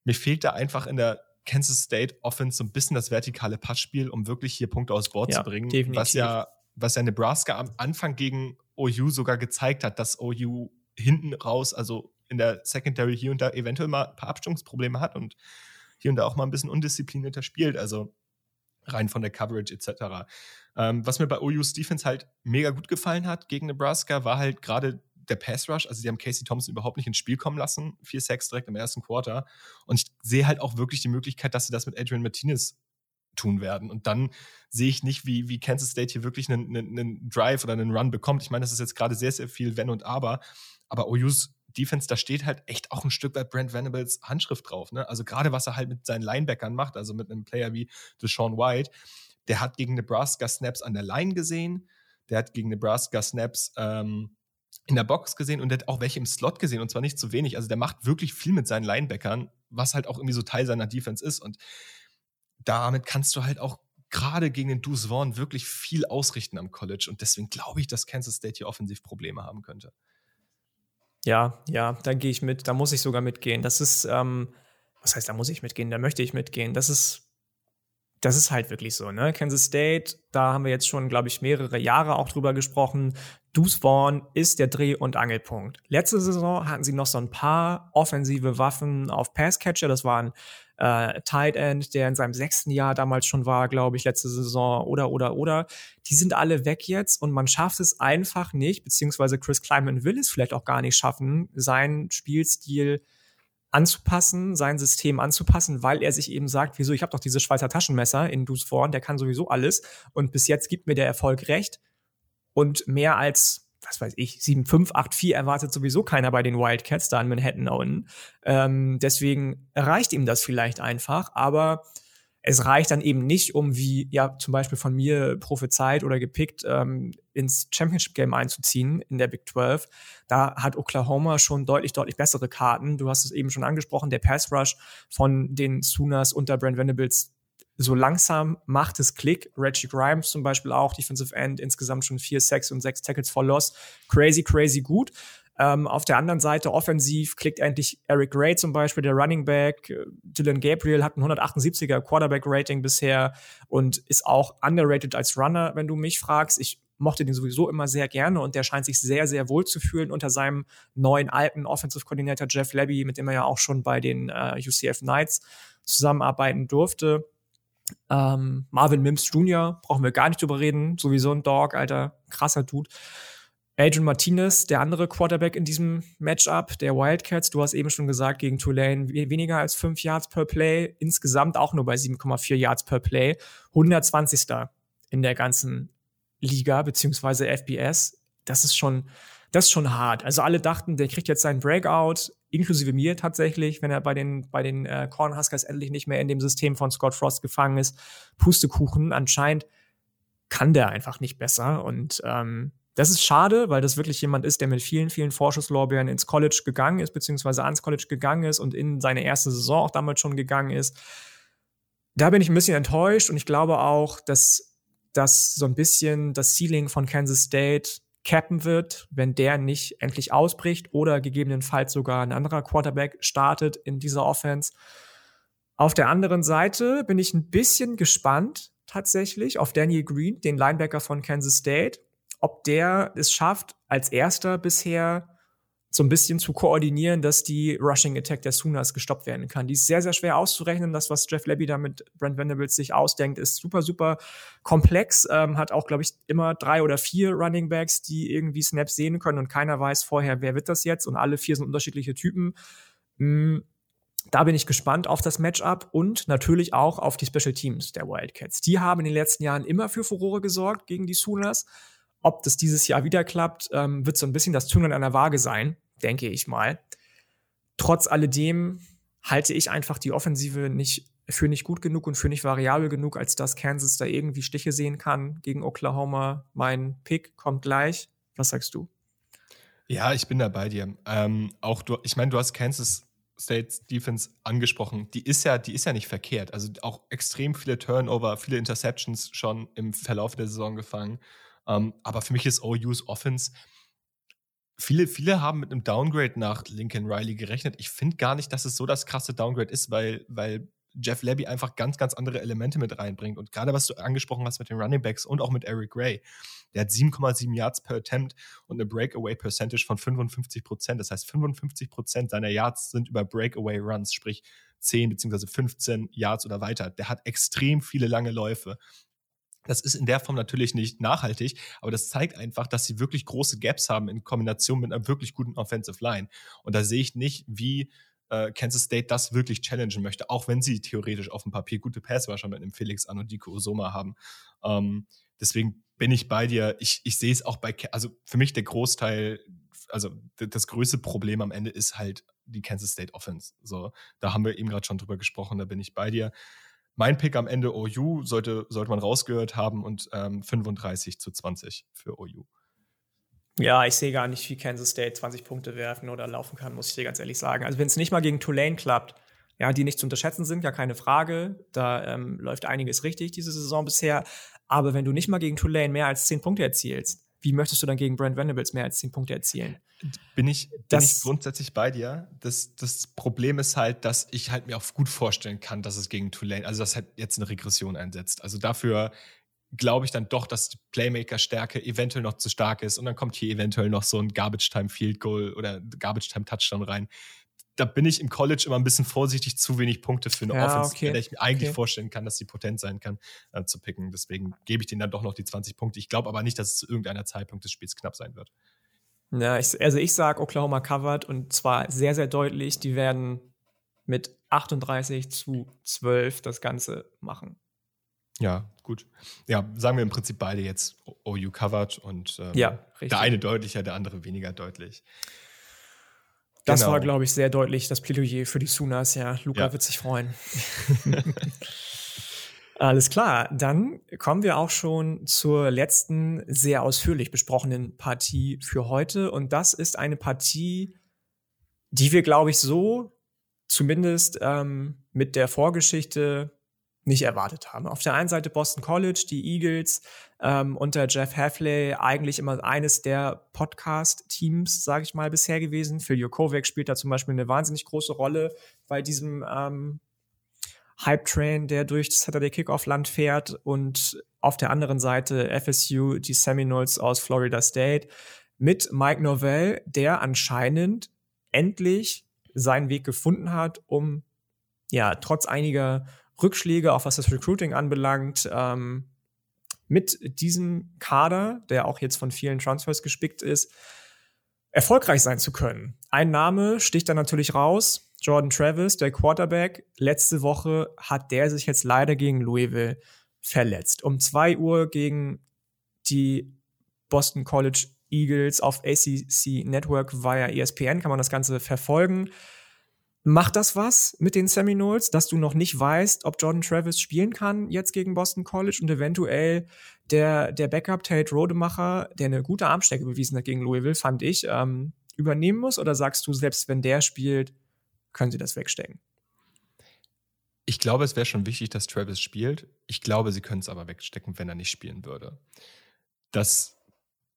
mir fehlt da einfach in der Kansas State Offense so ein bisschen das vertikale Passspiel, um wirklich hier Punkte aufs Board ja, zu bringen. Definitiv. Was ja, was ja Nebraska am Anfang gegen OU sogar gezeigt hat, dass OU hinten raus, also in der Secondary hier und da eventuell mal ein paar Abstimmungsprobleme hat und hier und da auch mal ein bisschen undisziplinierter spielt. Also rein von der Coverage etc. Ähm, was mir bei OU's Defense halt mega gut gefallen hat gegen Nebraska, war halt gerade der Pass Rush. Also, sie haben Casey Thompson überhaupt nicht ins Spiel kommen lassen. Vier Sacks direkt im ersten Quarter. Und ich sehe halt auch wirklich die Möglichkeit, dass sie das mit Adrian Martinez tun werden. Und dann sehe ich nicht, wie, wie Kansas State hier wirklich einen, einen, einen Drive oder einen Run bekommt. Ich meine, das ist jetzt gerade sehr, sehr viel Wenn und Aber. Aber OU's Defense, da steht halt echt auch ein Stück weit Brent Venables Handschrift drauf. Ne? Also gerade was er halt mit seinen Linebackern macht, also mit einem Player wie Deshaun White, der hat gegen Nebraska Snaps an der Line gesehen, der hat gegen Nebraska Snaps ähm, in der Box gesehen und der hat auch welche im Slot gesehen und zwar nicht zu wenig. Also der macht wirklich viel mit seinen Linebackern, was halt auch irgendwie so Teil seiner Defense ist. Und damit kannst du halt auch gerade gegen den Deuce Vaughn wirklich viel ausrichten am College. Und deswegen glaube ich, dass Kansas State hier offensiv Probleme haben könnte. Ja, ja, da gehe ich mit. Da muss ich sogar mitgehen. Das ist, ähm, was heißt, da muss ich mitgehen? Da möchte ich mitgehen. Das ist, das ist halt wirklich so, ne? Kansas State, da haben wir jetzt schon, glaube ich, mehrere Jahre auch drüber gesprochen. Deuce Vaughn ist der Dreh- und Angelpunkt. Letzte Saison hatten sie noch so ein paar offensive Waffen auf Passcatcher. Das waren äh, Tight End, der in seinem sechsten Jahr damals schon war, glaube ich, letzte Saison oder, oder, oder. Die sind alle weg jetzt und man schafft es einfach nicht, beziehungsweise Chris Kleiman will es vielleicht auch gar nicht schaffen, seinen Spielstil anzupassen, sein System anzupassen, weil er sich eben sagt, wieso, ich habe doch dieses Schweizer Taschenmesser in Vaughn, der kann sowieso alles und bis jetzt gibt mir der Erfolg recht und mehr als was weiß ich, 7, 5, 8, 4 erwartet sowieso keiner bei den Wildcats da in Manhattan unten. Ähm, deswegen reicht ihm das vielleicht einfach, aber es reicht dann eben nicht, um wie ja zum Beispiel von mir prophezeit oder gepickt ähm, ins Championship Game einzuziehen in der Big 12. Da hat Oklahoma schon deutlich deutlich bessere Karten. Du hast es eben schon angesprochen, der Pass Rush von den Sooners unter Brent Venables so langsam macht es Klick. Reggie Grimes zum Beispiel auch, Defensive End, insgesamt schon vier Sacks und sechs Tackles for Loss. Crazy, crazy gut. Ähm, auf der anderen Seite offensiv klickt endlich Eric Gray zum Beispiel, der Running Back. Dylan Gabriel hat ein 178er Quarterback-Rating bisher und ist auch underrated als Runner, wenn du mich fragst. Ich mochte den sowieso immer sehr gerne und der scheint sich sehr, sehr wohl zu fühlen unter seinem neuen alten Offensive Coordinator Jeff Levy, mit dem er ja auch schon bei den äh, UCF Knights zusammenarbeiten durfte. Ähm, Marvin Mims Jr., brauchen wir gar nicht drüber reden, sowieso ein Dog, alter, krasser Dude. Adrian Martinez, der andere Quarterback in diesem Matchup der Wildcats, du hast eben schon gesagt, gegen Tulane weniger als 5 Yards per Play, insgesamt auch nur bei 7,4 Yards per Play, 120. in der ganzen Liga, beziehungsweise FBS. Das ist schon, das ist schon hart. Also alle dachten, der kriegt jetzt seinen Breakout, inklusive mir tatsächlich, wenn er bei den, bei den äh, Cornhuskers endlich nicht mehr in dem System von Scott Frost gefangen ist. Pustekuchen, anscheinend kann der einfach nicht besser und ähm, das ist schade, weil das wirklich jemand ist, der mit vielen, vielen Vorschusslorbeeren ins College gegangen ist, beziehungsweise ans College gegangen ist und in seine erste Saison auch damals schon gegangen ist. Da bin ich ein bisschen enttäuscht und ich glaube auch, dass das so ein bisschen das Ceiling von Kansas State cappen wird, wenn der nicht endlich ausbricht oder gegebenenfalls sogar ein anderer Quarterback startet in dieser Offense. Auf der anderen Seite bin ich ein bisschen gespannt tatsächlich auf Daniel Green, den Linebacker von Kansas State ob der es schafft, als erster bisher so ein bisschen zu koordinieren, dass die Rushing Attack der Sooners gestoppt werden kann. Die ist sehr, sehr schwer auszurechnen. Das, was Jeff Levy da mit Brent Venables sich ausdenkt, ist super, super komplex. Ähm, hat auch, glaube ich, immer drei oder vier Running Backs, die irgendwie Snaps sehen können und keiner weiß vorher, wer wird das jetzt und alle vier sind unterschiedliche Typen. Mhm. Da bin ich gespannt auf das Matchup und natürlich auch auf die Special Teams der Wildcats. Die haben in den letzten Jahren immer für Furore gesorgt gegen die Sooners. Ob das dieses Jahr wieder klappt, ähm, wird so ein bisschen das Tun an einer Waage sein, denke ich mal. Trotz alledem halte ich einfach die Offensive nicht für nicht gut genug und für nicht variabel genug, als dass Kansas da irgendwie Stiche sehen kann gegen Oklahoma. Mein Pick kommt gleich. Was sagst du? Ja, ich bin da bei dir. Ähm, auch du, ich meine, du hast Kansas States Defense angesprochen. Die ist ja, die ist ja nicht verkehrt. Also auch extrem viele Turnover, viele Interceptions schon im Verlauf der Saison gefangen. Ähm, aber für mich ist OU's Offense Viele, viele haben mit einem Downgrade nach Lincoln Riley gerechnet. Ich finde gar nicht, dass es so das krasse Downgrade ist, weil, weil Jeff Levy einfach ganz, ganz andere Elemente mit reinbringt. Und gerade was du angesprochen hast mit den Running Backs und auch mit Eric Gray, der hat 7,7 Yards per Attempt und eine Breakaway Percentage von 55 Prozent. Das heißt, 55 Prozent seiner Yards sind über Breakaway Runs, sprich 10 bzw. 15 Yards oder weiter. Der hat extrem viele lange Läufe. Das ist in der Form natürlich nicht nachhaltig, aber das zeigt einfach, dass sie wirklich große Gaps haben in Kombination mit einer wirklich guten Offensive Line. Und da sehe ich nicht, wie äh, Kansas State das wirklich challengen möchte, auch wenn sie theoretisch auf dem Papier gute Passwasher mit einem Felix An und Diko Osoma haben. Ähm, deswegen bin ich bei dir. Ich, ich sehe es auch bei, also für mich der Großteil, also das größte Problem am Ende ist halt die Kansas State Offense. So, da haben wir eben gerade schon drüber gesprochen, da bin ich bei dir mein Pick am Ende OU sollte, sollte man rausgehört haben und ähm, 35 zu 20 für OU. Ja, ich sehe gar nicht, wie Kansas State 20 Punkte werfen oder laufen kann, muss ich dir ganz ehrlich sagen. Also wenn es nicht mal gegen Tulane klappt, ja, die nicht zu unterschätzen sind, ja keine Frage. Da ähm, läuft einiges richtig diese Saison bisher. Aber wenn du nicht mal gegen Tulane mehr als 10 Punkte erzielst, wie möchtest du dann gegen Brent Venables mehr als 10 Punkte erzielen? Bin ich, bin das, ich grundsätzlich bei dir. Das, das Problem ist halt, dass ich halt mir auch gut vorstellen kann, dass es gegen Tulane, also dass halt jetzt eine Regression einsetzt. Also dafür glaube ich dann doch, dass die Playmaker-Stärke eventuell noch zu stark ist und dann kommt hier eventuell noch so ein Garbage-Time-Field-Goal oder Garbage-Time-Touchdown rein. Da bin ich im College immer ein bisschen vorsichtig, zu wenig Punkte für eine ja, Offense, okay. der ich mir eigentlich okay. vorstellen kann, dass sie potent sein kann, äh, zu picken. Deswegen gebe ich denen dann doch noch die 20 Punkte. Ich glaube aber nicht, dass es zu irgendeiner Zeitpunkt des Spiels knapp sein wird. Ja, ich, also ich sage Oklahoma covered und zwar sehr, sehr deutlich. Die werden mit 38 zu 12 das Ganze machen. Ja, gut. Ja, sagen wir im Prinzip beide jetzt OU covered und ähm, ja, der eine deutlicher, der andere weniger deutlich. Das genau. war, glaube ich, sehr deutlich das Plädoyer für die Sunas. Ja, Luca ja. wird sich freuen. [laughs] [laughs] Alles klar, dann kommen wir auch schon zur letzten sehr ausführlich besprochenen Partie für heute. Und das ist eine Partie, die wir, glaube ich, so zumindest ähm, mit der Vorgeschichte nicht erwartet haben. Auf der einen Seite Boston College, die Eagles ähm, unter Jeff Hafley eigentlich immer eines der Podcast-Teams, sage ich mal, bisher gewesen. Phil Jokovic spielt da zum Beispiel eine wahnsinnig große Rolle bei diesem ähm, Hype-Train, der durch Saturday Kickoff-Land fährt und auf der anderen Seite FSU, die Seminoles aus Florida State, mit Mike Novell, der anscheinend endlich seinen Weg gefunden hat, um ja trotz einiger Rückschläge, auch was das Recruiting anbelangt, ähm, mit diesem Kader, der auch jetzt von vielen Transfers gespickt ist, erfolgreich sein zu können. Ein Name sticht dann natürlich raus, Jordan Travis, der Quarterback. Letzte Woche hat der sich jetzt leider gegen Louisville verletzt. Um zwei Uhr gegen die Boston College Eagles auf ACC Network via ESPN kann man das Ganze verfolgen. Macht das was mit den Seminoles, dass du noch nicht weißt, ob Jordan Travis spielen kann jetzt gegen Boston College und eventuell der, der Backup Tate Rodemacher, der eine gute Armstärke bewiesen hat gegen Louisville, fand ich, ähm, übernehmen muss? Oder sagst du, selbst wenn der spielt, können sie das wegstecken? Ich glaube, es wäre schon wichtig, dass Travis spielt. Ich glaube, sie können es aber wegstecken, wenn er nicht spielen würde. Das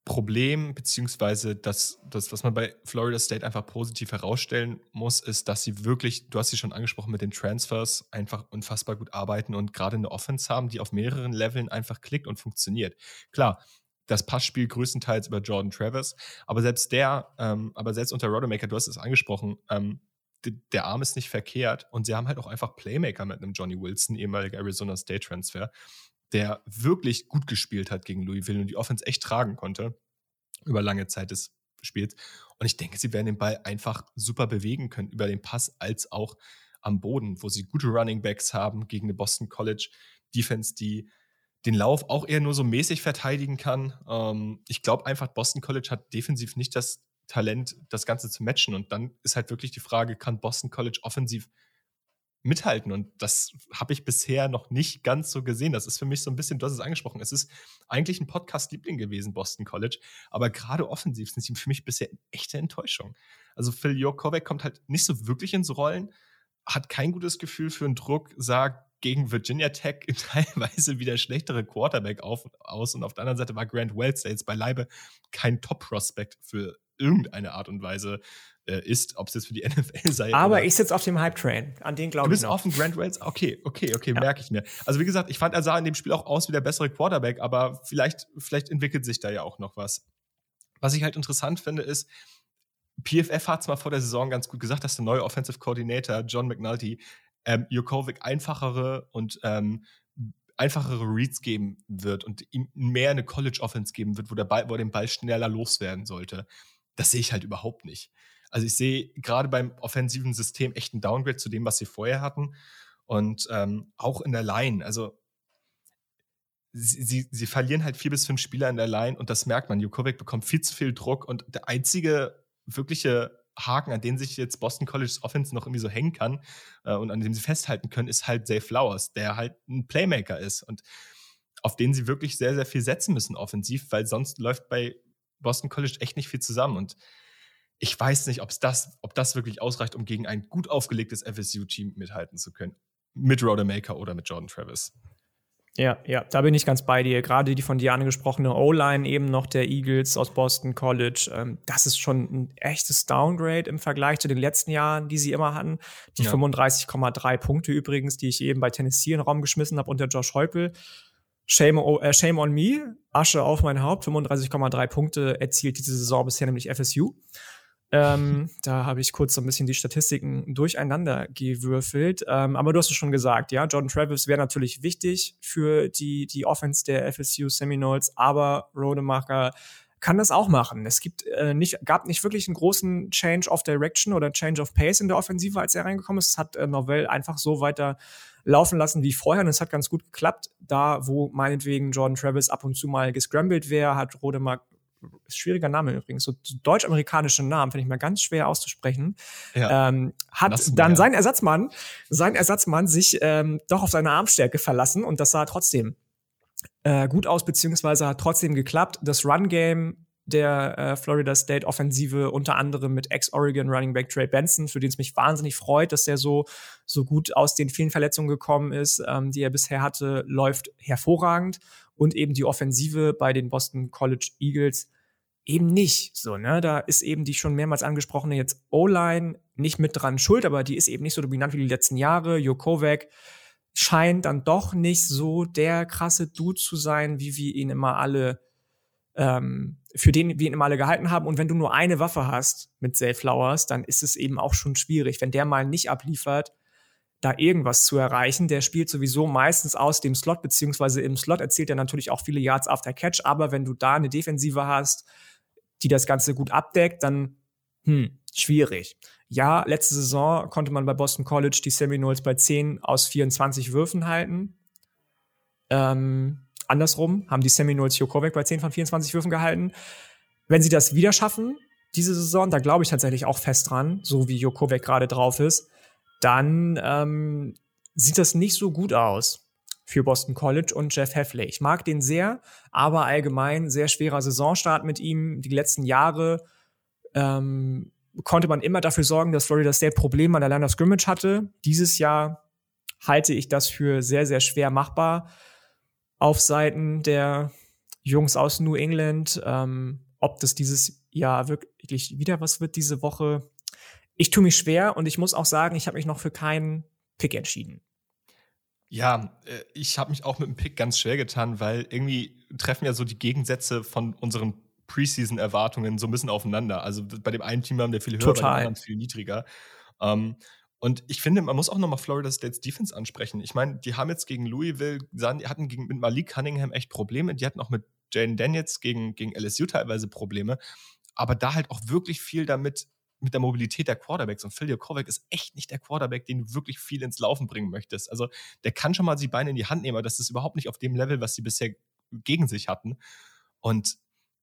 Problem, beziehungsweise das, das, was man bei Florida State einfach positiv herausstellen muss, ist, dass sie wirklich, du hast sie schon angesprochen mit den Transfers, einfach unfassbar gut arbeiten und gerade eine Offense haben, die auf mehreren Leveln einfach klickt und funktioniert. Klar, das Passspiel größtenteils über Jordan Travis, aber selbst der, ähm, aber selbst unter Rodemaker, du hast es angesprochen, ähm, der Arm ist nicht verkehrt und sie haben halt auch einfach Playmaker mit einem Johnny Wilson, ehemaliger Arizona State Transfer, der wirklich gut gespielt hat gegen Louisville und die Offense echt tragen konnte über lange Zeit des Spiels. Und ich denke, sie werden den Ball einfach super bewegen können, über den Pass als auch am Boden, wo sie gute Running Backs haben gegen eine Boston College Defense, die den Lauf auch eher nur so mäßig verteidigen kann. Ähm, ich glaube einfach, Boston College hat defensiv nicht das Talent, das Ganze zu matchen. Und dann ist halt wirklich die Frage, kann Boston College offensiv mithalten. Und das habe ich bisher noch nicht ganz so gesehen. Das ist für mich so ein bisschen, du hast es angesprochen, es ist eigentlich ein Podcast-Liebling gewesen, Boston College. Aber gerade offensiv sind sie für mich bisher echte Enttäuschung. Also Phil Jokovic kommt halt nicht so wirklich ins Rollen, hat kein gutes Gefühl für einen Druck, sagt gegen Virginia Tech teilweise [laughs] wieder schlechtere Quarterback auf, aus. Und auf der anderen Seite war Grant Wells, der jetzt beileibe kein Top-Prospect für irgendeine Art und Weise äh, ist, ob es jetzt für die [laughs] NFL sei. Aber ich sitze auf dem Hype-Train, an den glaube ich. Du bist auf dem Grant Wells? Okay, okay, okay, ja. merke ich mir. Also wie gesagt, ich fand, er sah in dem Spiel auch aus wie der bessere Quarterback, aber vielleicht, vielleicht entwickelt sich da ja auch noch was. Was ich halt interessant finde, ist, PFF hat es mal vor der Saison ganz gut gesagt, dass der neue Offensive Coordinator John McNulty ähm, Jokovic einfachere und ähm, einfachere Reads geben wird und ihm mehr eine College Offense geben wird, wo, der Ball, wo er den Ball schneller loswerden sollte. Das sehe ich halt überhaupt nicht. Also ich sehe gerade beim offensiven System echt einen Downgrade zu dem, was sie vorher hatten. Und ähm, auch in der Line, also sie, sie, sie, verlieren halt vier bis fünf Spieler in der Line und das merkt man. Jukovic bekommt viel zu viel Druck und der einzige wirkliche Haken, an den sich jetzt Boston College Offense noch irgendwie so hängen kann äh, und an dem sie festhalten können, ist halt Zay Flowers, der halt ein Playmaker ist und auf den sie wirklich sehr, sehr viel setzen müssen offensiv, weil sonst läuft bei Boston College echt nicht viel zusammen und ich weiß nicht, ob's das, ob das wirklich ausreicht, um gegen ein gut aufgelegtes FSU-Team mithalten zu können. Mit Rodemaker oder mit Jordan Travis. Ja, ja, da bin ich ganz bei dir. Gerade die von dir angesprochene O-Line eben noch der Eagles aus Boston College. Ähm, das ist schon ein echtes Downgrade im Vergleich zu den letzten Jahren, die sie immer hatten. Die ja. 35,3 Punkte übrigens, die ich eben bei Tennessee in den Raum geschmissen habe unter Josh Heupel. Shame, äh, shame on me, Asche auf mein Haupt. 35,3 Punkte erzielt diese Saison bisher nämlich FSU. Ähm, [laughs] da habe ich kurz so ein bisschen die Statistiken durcheinander gewürfelt. Ähm, aber du hast es schon gesagt, ja, Jordan Travis wäre natürlich wichtig für die, die Offense der FSU Seminoles, aber Rodemacher kann das auch machen. Es gibt äh, nicht, gab nicht wirklich einen großen Change of Direction oder Change of Pace in der Offensive, als er reingekommen ist. Es hat äh, Novell einfach so weiter laufen lassen wie vorher und es hat ganz gut geklappt. Da, wo meinetwegen Jordan Travis ab und zu mal gescrambled wäre, hat Rodemacher schwieriger Name übrigens, so deutsch-amerikanische Namen, finde ich mal ganz schwer auszusprechen, ja. ähm, hat Lass dann sein Ersatzmann, sein Ersatzmann sich ähm, doch auf seine Armstärke verlassen und das sah trotzdem äh, gut aus, beziehungsweise hat trotzdem geklappt. Das Run-Game der äh, Florida State Offensive, unter anderem mit Ex-Oregon Running Back Trey Benson, für den es mich wahnsinnig freut, dass er so, so gut aus den vielen Verletzungen gekommen ist, ähm, die er bisher hatte, läuft hervorragend. Und eben die Offensive bei den Boston College Eagles eben nicht. So, ne? Da ist eben die schon mehrmals angesprochene jetzt O-Line nicht mit dran schuld, aber die ist eben nicht so dominant wie die letzten Jahre. Jokovac scheint dann doch nicht so der krasse Dude zu sein, wie wir ihn immer alle, ähm, für den wir ihn immer alle gehalten haben. Und wenn du nur eine Waffe hast mit Zay Flowers, dann ist es eben auch schon schwierig. Wenn der mal nicht abliefert, da irgendwas zu erreichen. Der spielt sowieso meistens aus dem Slot, beziehungsweise im Slot erzielt er natürlich auch viele Yards after Catch, aber wenn du da eine Defensive hast, die das Ganze gut abdeckt, dann hm, schwierig. Ja, letzte Saison konnte man bei Boston College die Seminoles bei 10 aus 24 Würfen halten. Ähm, andersrum haben die Seminoles Jokovic bei 10 von 24 Würfen gehalten. Wenn sie das wieder schaffen, diese Saison, da glaube ich tatsächlich auch fest dran, so wie Jokovic gerade drauf ist, dann ähm, sieht das nicht so gut aus für Boston College und Jeff Heffley. Ich mag den sehr, aber allgemein sehr schwerer Saisonstart mit ihm. Die letzten Jahre ähm, konnte man immer dafür sorgen, dass Florida State Probleme an der Line of Scrimmage hatte. Dieses Jahr halte ich das für sehr, sehr schwer machbar auf Seiten der Jungs aus New England. Ähm, ob das dieses Jahr wirklich wieder was wird diese Woche. Ich tue mich schwer und ich muss auch sagen, ich habe mich noch für keinen Pick entschieden. Ja, äh, ich habe mich auch mit dem Pick ganz schwer getan, weil irgendwie treffen ja so die Gegensätze von unseren Preseason-Erwartungen so ein bisschen aufeinander. Also bei dem einen Team haben wir viel höher, Total. bei dem anderen viel niedriger. Ähm, und ich finde, man muss auch nochmal Florida State's Defense ansprechen. Ich meine, die haben jetzt gegen Louisville, die hatten gegen, mit Malik Cunningham echt Probleme. Die hatten auch mit Jaden Daniels gegen, gegen LSU teilweise Probleme. Aber da halt auch wirklich viel damit mit der Mobilität der Quarterbacks. Und Phil Kovac ist echt nicht der Quarterback, den du wirklich viel ins Laufen bringen möchtest. Also der kann schon mal die Beine in die Hand nehmen, aber das ist überhaupt nicht auf dem Level, was sie bisher gegen sich hatten. Und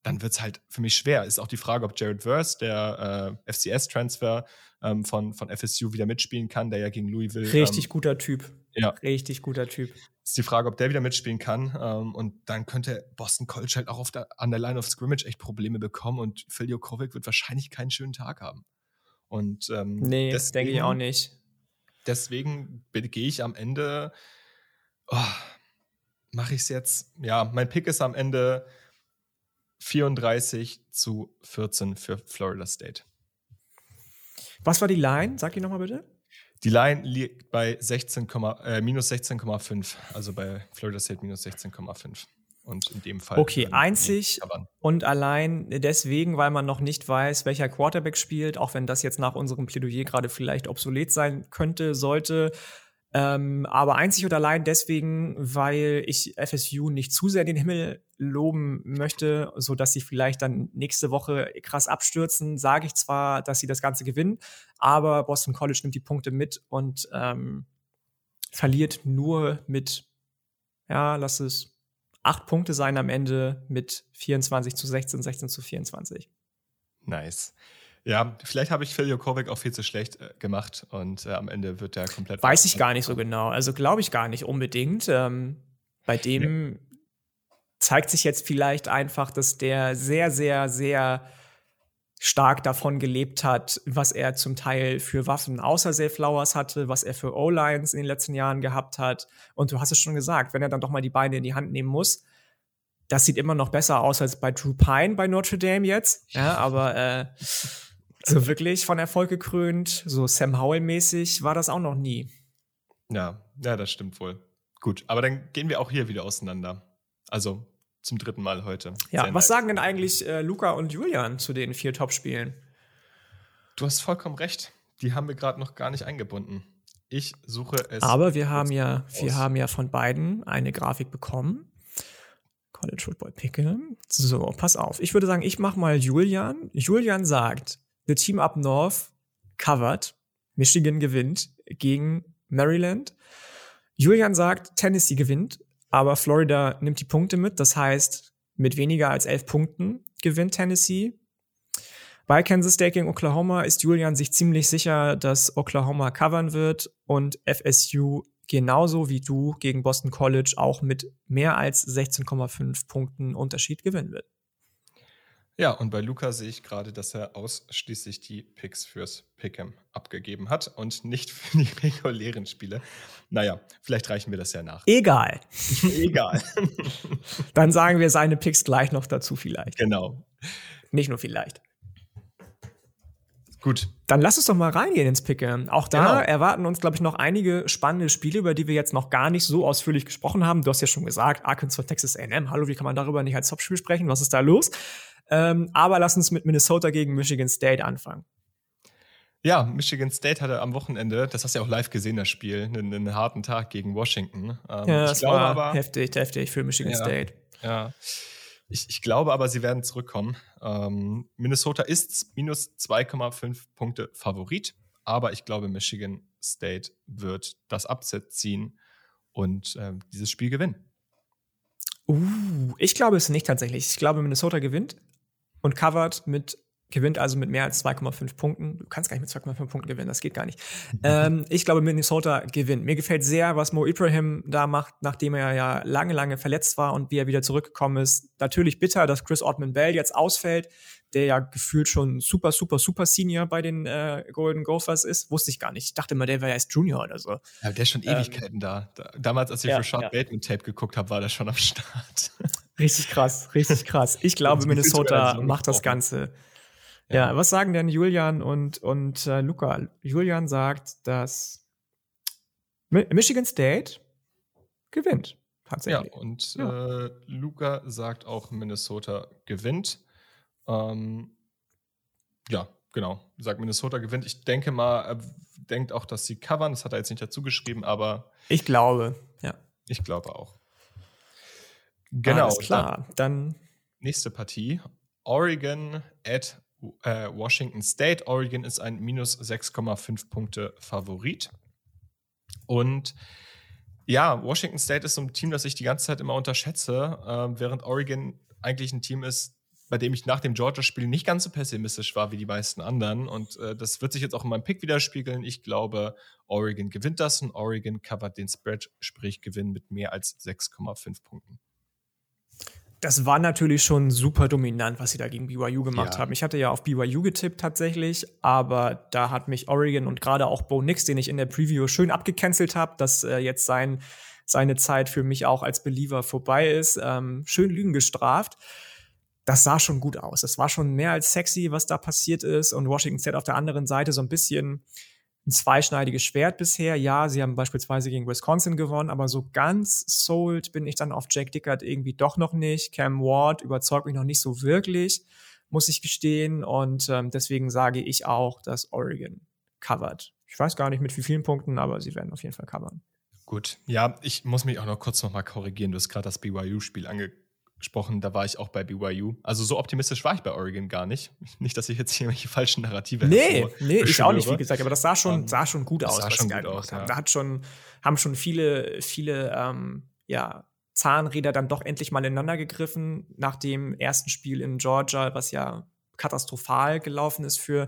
dann wird es halt für mich schwer. Ist auch die Frage, ob Jared Verse, der äh, FCS-Transfer ähm, von, von FSU, wieder mitspielen kann, der ja gegen Louisville. Richtig ähm, guter Typ. Ja. Richtig guter Typ. Ist die Frage, ob der wieder mitspielen kann. Ähm, und dann könnte Boston College halt auch auf der, an der Line of Scrimmage echt Probleme bekommen und Phil Jokovic wird wahrscheinlich keinen schönen Tag haben. Und ähm, nee, das denke ich auch nicht. Deswegen gehe ich am Ende. Oh, Mache ich es jetzt? Ja, mein Pick ist am Ende 34 zu 14 für Florida State. Was war die Line? Sag die nochmal bitte. Die Line liegt bei 16, äh, minus 16,5. Also bei Florida State minus 16,5. Und in dem Fall. Okay, einzig und allein deswegen, weil man noch nicht weiß, welcher Quarterback spielt, auch wenn das jetzt nach unserem Plädoyer gerade vielleicht obsolet sein könnte, sollte, ähm, aber einzig und allein deswegen, weil ich FSU nicht zu sehr in den Himmel loben möchte, so dass sie vielleicht dann nächste Woche krass abstürzen, sage ich zwar, dass sie das Ganze gewinnen, aber Boston College nimmt die Punkte mit und ähm, verliert nur mit, ja, lass es acht Punkte sein am Ende mit 24 zu 16, 16 zu 24. Nice. Ja, vielleicht habe ich Phil Jokovic auch viel zu schlecht äh, gemacht und äh, am Ende wird er komplett. Weiß ich gar nicht so genau. Also glaube ich gar nicht unbedingt. Ähm, bei dem nee. Zeigt sich jetzt vielleicht einfach, dass der sehr, sehr, sehr stark davon gelebt hat, was er zum Teil für Waffen außer Safe Flowers hatte, was er für O-Lines in den letzten Jahren gehabt hat. Und du hast es schon gesagt, wenn er dann doch mal die Beine in die Hand nehmen muss, das sieht immer noch besser aus als bei Drew Pine bei Notre Dame jetzt. Ja, aber äh, so wirklich von Erfolg gekrönt, so Sam Howell-mäßig war das auch noch nie. Ja, ja, das stimmt wohl. Gut, aber dann gehen wir auch hier wieder auseinander. Also zum dritten Mal heute. Ja, Sehr was nice. sagen denn eigentlich äh, Luca und Julian zu den vier Top-Spielen? Du hast vollkommen recht. Die haben wir gerade noch gar nicht eingebunden. Ich suche es. Aber wir haben ja, aus. wir haben ja von beiden eine Grafik bekommen. College Football Pickle. So, pass auf. Ich würde sagen, ich mache mal Julian. Julian sagt, The Team Up North covered. Michigan gewinnt gegen Maryland. Julian sagt, Tennessee gewinnt, aber Florida nimmt die Punkte mit. Das heißt, mit weniger als elf Punkten gewinnt Tennessee. Bei Kansas State gegen Oklahoma ist Julian sich ziemlich sicher, dass Oklahoma covern wird und FSU genauso wie du gegen Boston College auch mit mehr als 16,5 Punkten Unterschied gewinnen wird. Ja, und bei Luca sehe ich gerade, dass er ausschließlich die Picks fürs Pick'em abgegeben hat und nicht für die [laughs] regulären Spiele. Naja, vielleicht reichen wir das ja nach. Egal. [laughs] Egal. [laughs] Dann sagen wir seine Picks gleich noch dazu vielleicht. Genau. Nicht nur vielleicht. Gut. Dann lass uns doch mal reingehen ins Pick'em. Auch da genau. erwarten uns, glaube ich, noch einige spannende Spiele, über die wir jetzt noch gar nicht so ausführlich gesprochen haben. Du hast ja schon gesagt, Arkansas, Texas A&M. Hallo, wie kann man darüber nicht als Topspiel sprechen? Was ist da los? Ähm, aber lass uns mit Minnesota gegen Michigan State anfangen. Ja, Michigan State hatte am Wochenende, das hast du ja auch live gesehen, das Spiel, einen, einen harten Tag gegen Washington. Ähm, ja, das war aber, heftig, heftig für Michigan ja, State. Ja. Ich, ich, glaube aber, sie werden zurückkommen. Ähm, Minnesota ist minus 2,5 Punkte Favorit, aber ich glaube, Michigan State wird das Upset ziehen und äh, dieses Spiel gewinnen. Uh, ich glaube es nicht tatsächlich. Ich glaube, Minnesota gewinnt, und covered mit gewinnt also mit mehr als 2,5 Punkten. Du kannst gar nicht mit 2,5 Punkten gewinnen, das geht gar nicht. ähm, ich glaube, Minnesota gewinnt. Mir gefällt sehr, was Mo Ibrahim da macht, nachdem er ja lange, lange verletzt war und wie er wieder zurückgekommen ist. Natürlich bitter, dass Chris Ortman Bell jetzt ausfällt, der ja gefühlt schon super, super, super Senior bei den äh, Golden Gophers ist. Wusste ich gar nicht. Ich dachte immer, der wäre erst Junior oder so. Ja, der ist schon ähm, Ewigkeiten da. Damals, als ich ja, für Sean ja. Bateman Tape geguckt habe, war der schon am Start. Richtig krass, richtig krass. Ich [laughs] glaube, Minnesota macht das Ganze. Ja. ja. was sagen denn Julian und, und äh, Luca? Julian sagt, dass Michigan State gewinnt. Tatsächlich. Ja, und ja. Äh, Luca sagt auch, Minnesota gewinnt. Ähm, ja, genau. Sagt Minnesota gewinnt. Ich denke mal, er denkt auch, dass sie covern. Das hat er jetzt nicht dazu geschrieben, aber. Ich glaube, ja. Ich glaube auch. Genau. Alles klar. Dann, nächste Partie. Oregon at äh, Washington State. Oregon ist ein minus 6,5 Punkte Favorit. Und ja, Washington State ist so ein Team, das ich die ganze Zeit immer unterschätze, äh, während Oregon eigentlich ein Team ist, bei dem ich nach dem Georgia-Spiel nicht ganz so pessimistisch war wie die meisten anderen. Und äh, das wird sich jetzt auch in meinem Pick widerspiegeln. Ich glaube, Oregon gewinnt das und Oregon covert den Spread, sprich Gewinn mit mehr als 6,5 Punkten. Das war natürlich schon super dominant, was sie da gegen BYU gemacht Ja. haben. Ich hatte ja auf BYU getippt tatsächlich, aber da hat mich Oregon und gerade auch Bo Nix, den ich in der Preview schön abgecancelt habe, dass äh, jetzt sein, seine Zeit für mich auch als Believer vorbei ist, ähm, schön Lügen gestraft. Das sah schon gut aus. Das war schon mehr als sexy, was da passiert ist. Und Washington State auf der anderen Seite so ein bisschen ein zweischneidiges Schwert bisher. Ja, sie haben beispielsweise gegen Wisconsin gewonnen, aber so ganz sold bin ich dann auf Jack Dickert irgendwie doch noch nicht. Cam Ward überzeugt mich noch nicht so wirklich, muss ich gestehen. Und ähm, deswegen sage ich auch, dass Oregon covert. Ich weiß gar nicht mit wie vielen Punkten, aber sie werden auf jeden Fall covern. Gut, ja, ich muss mich auch noch kurz noch mal korrigieren. Du hast gerade das BYU-Spiel angesprochen, da war ich auch bei BYU. Also so optimistisch war ich bei Oregon gar nicht. [laughs] Nicht, dass ich jetzt hier irgendwelche falschen Narrative Nee, nee, ich auch nicht, wie gesagt, aber das sah schon, Ähm, sah schon gut aus, sah was schon gut aus, haben. ja. Da hat schon, haben schon viele, viele, ähm, ja, Zahnräder dann doch endlich mal ineinander gegriffen nach dem ersten Spiel in Georgia, was ja katastrophal gelaufen ist für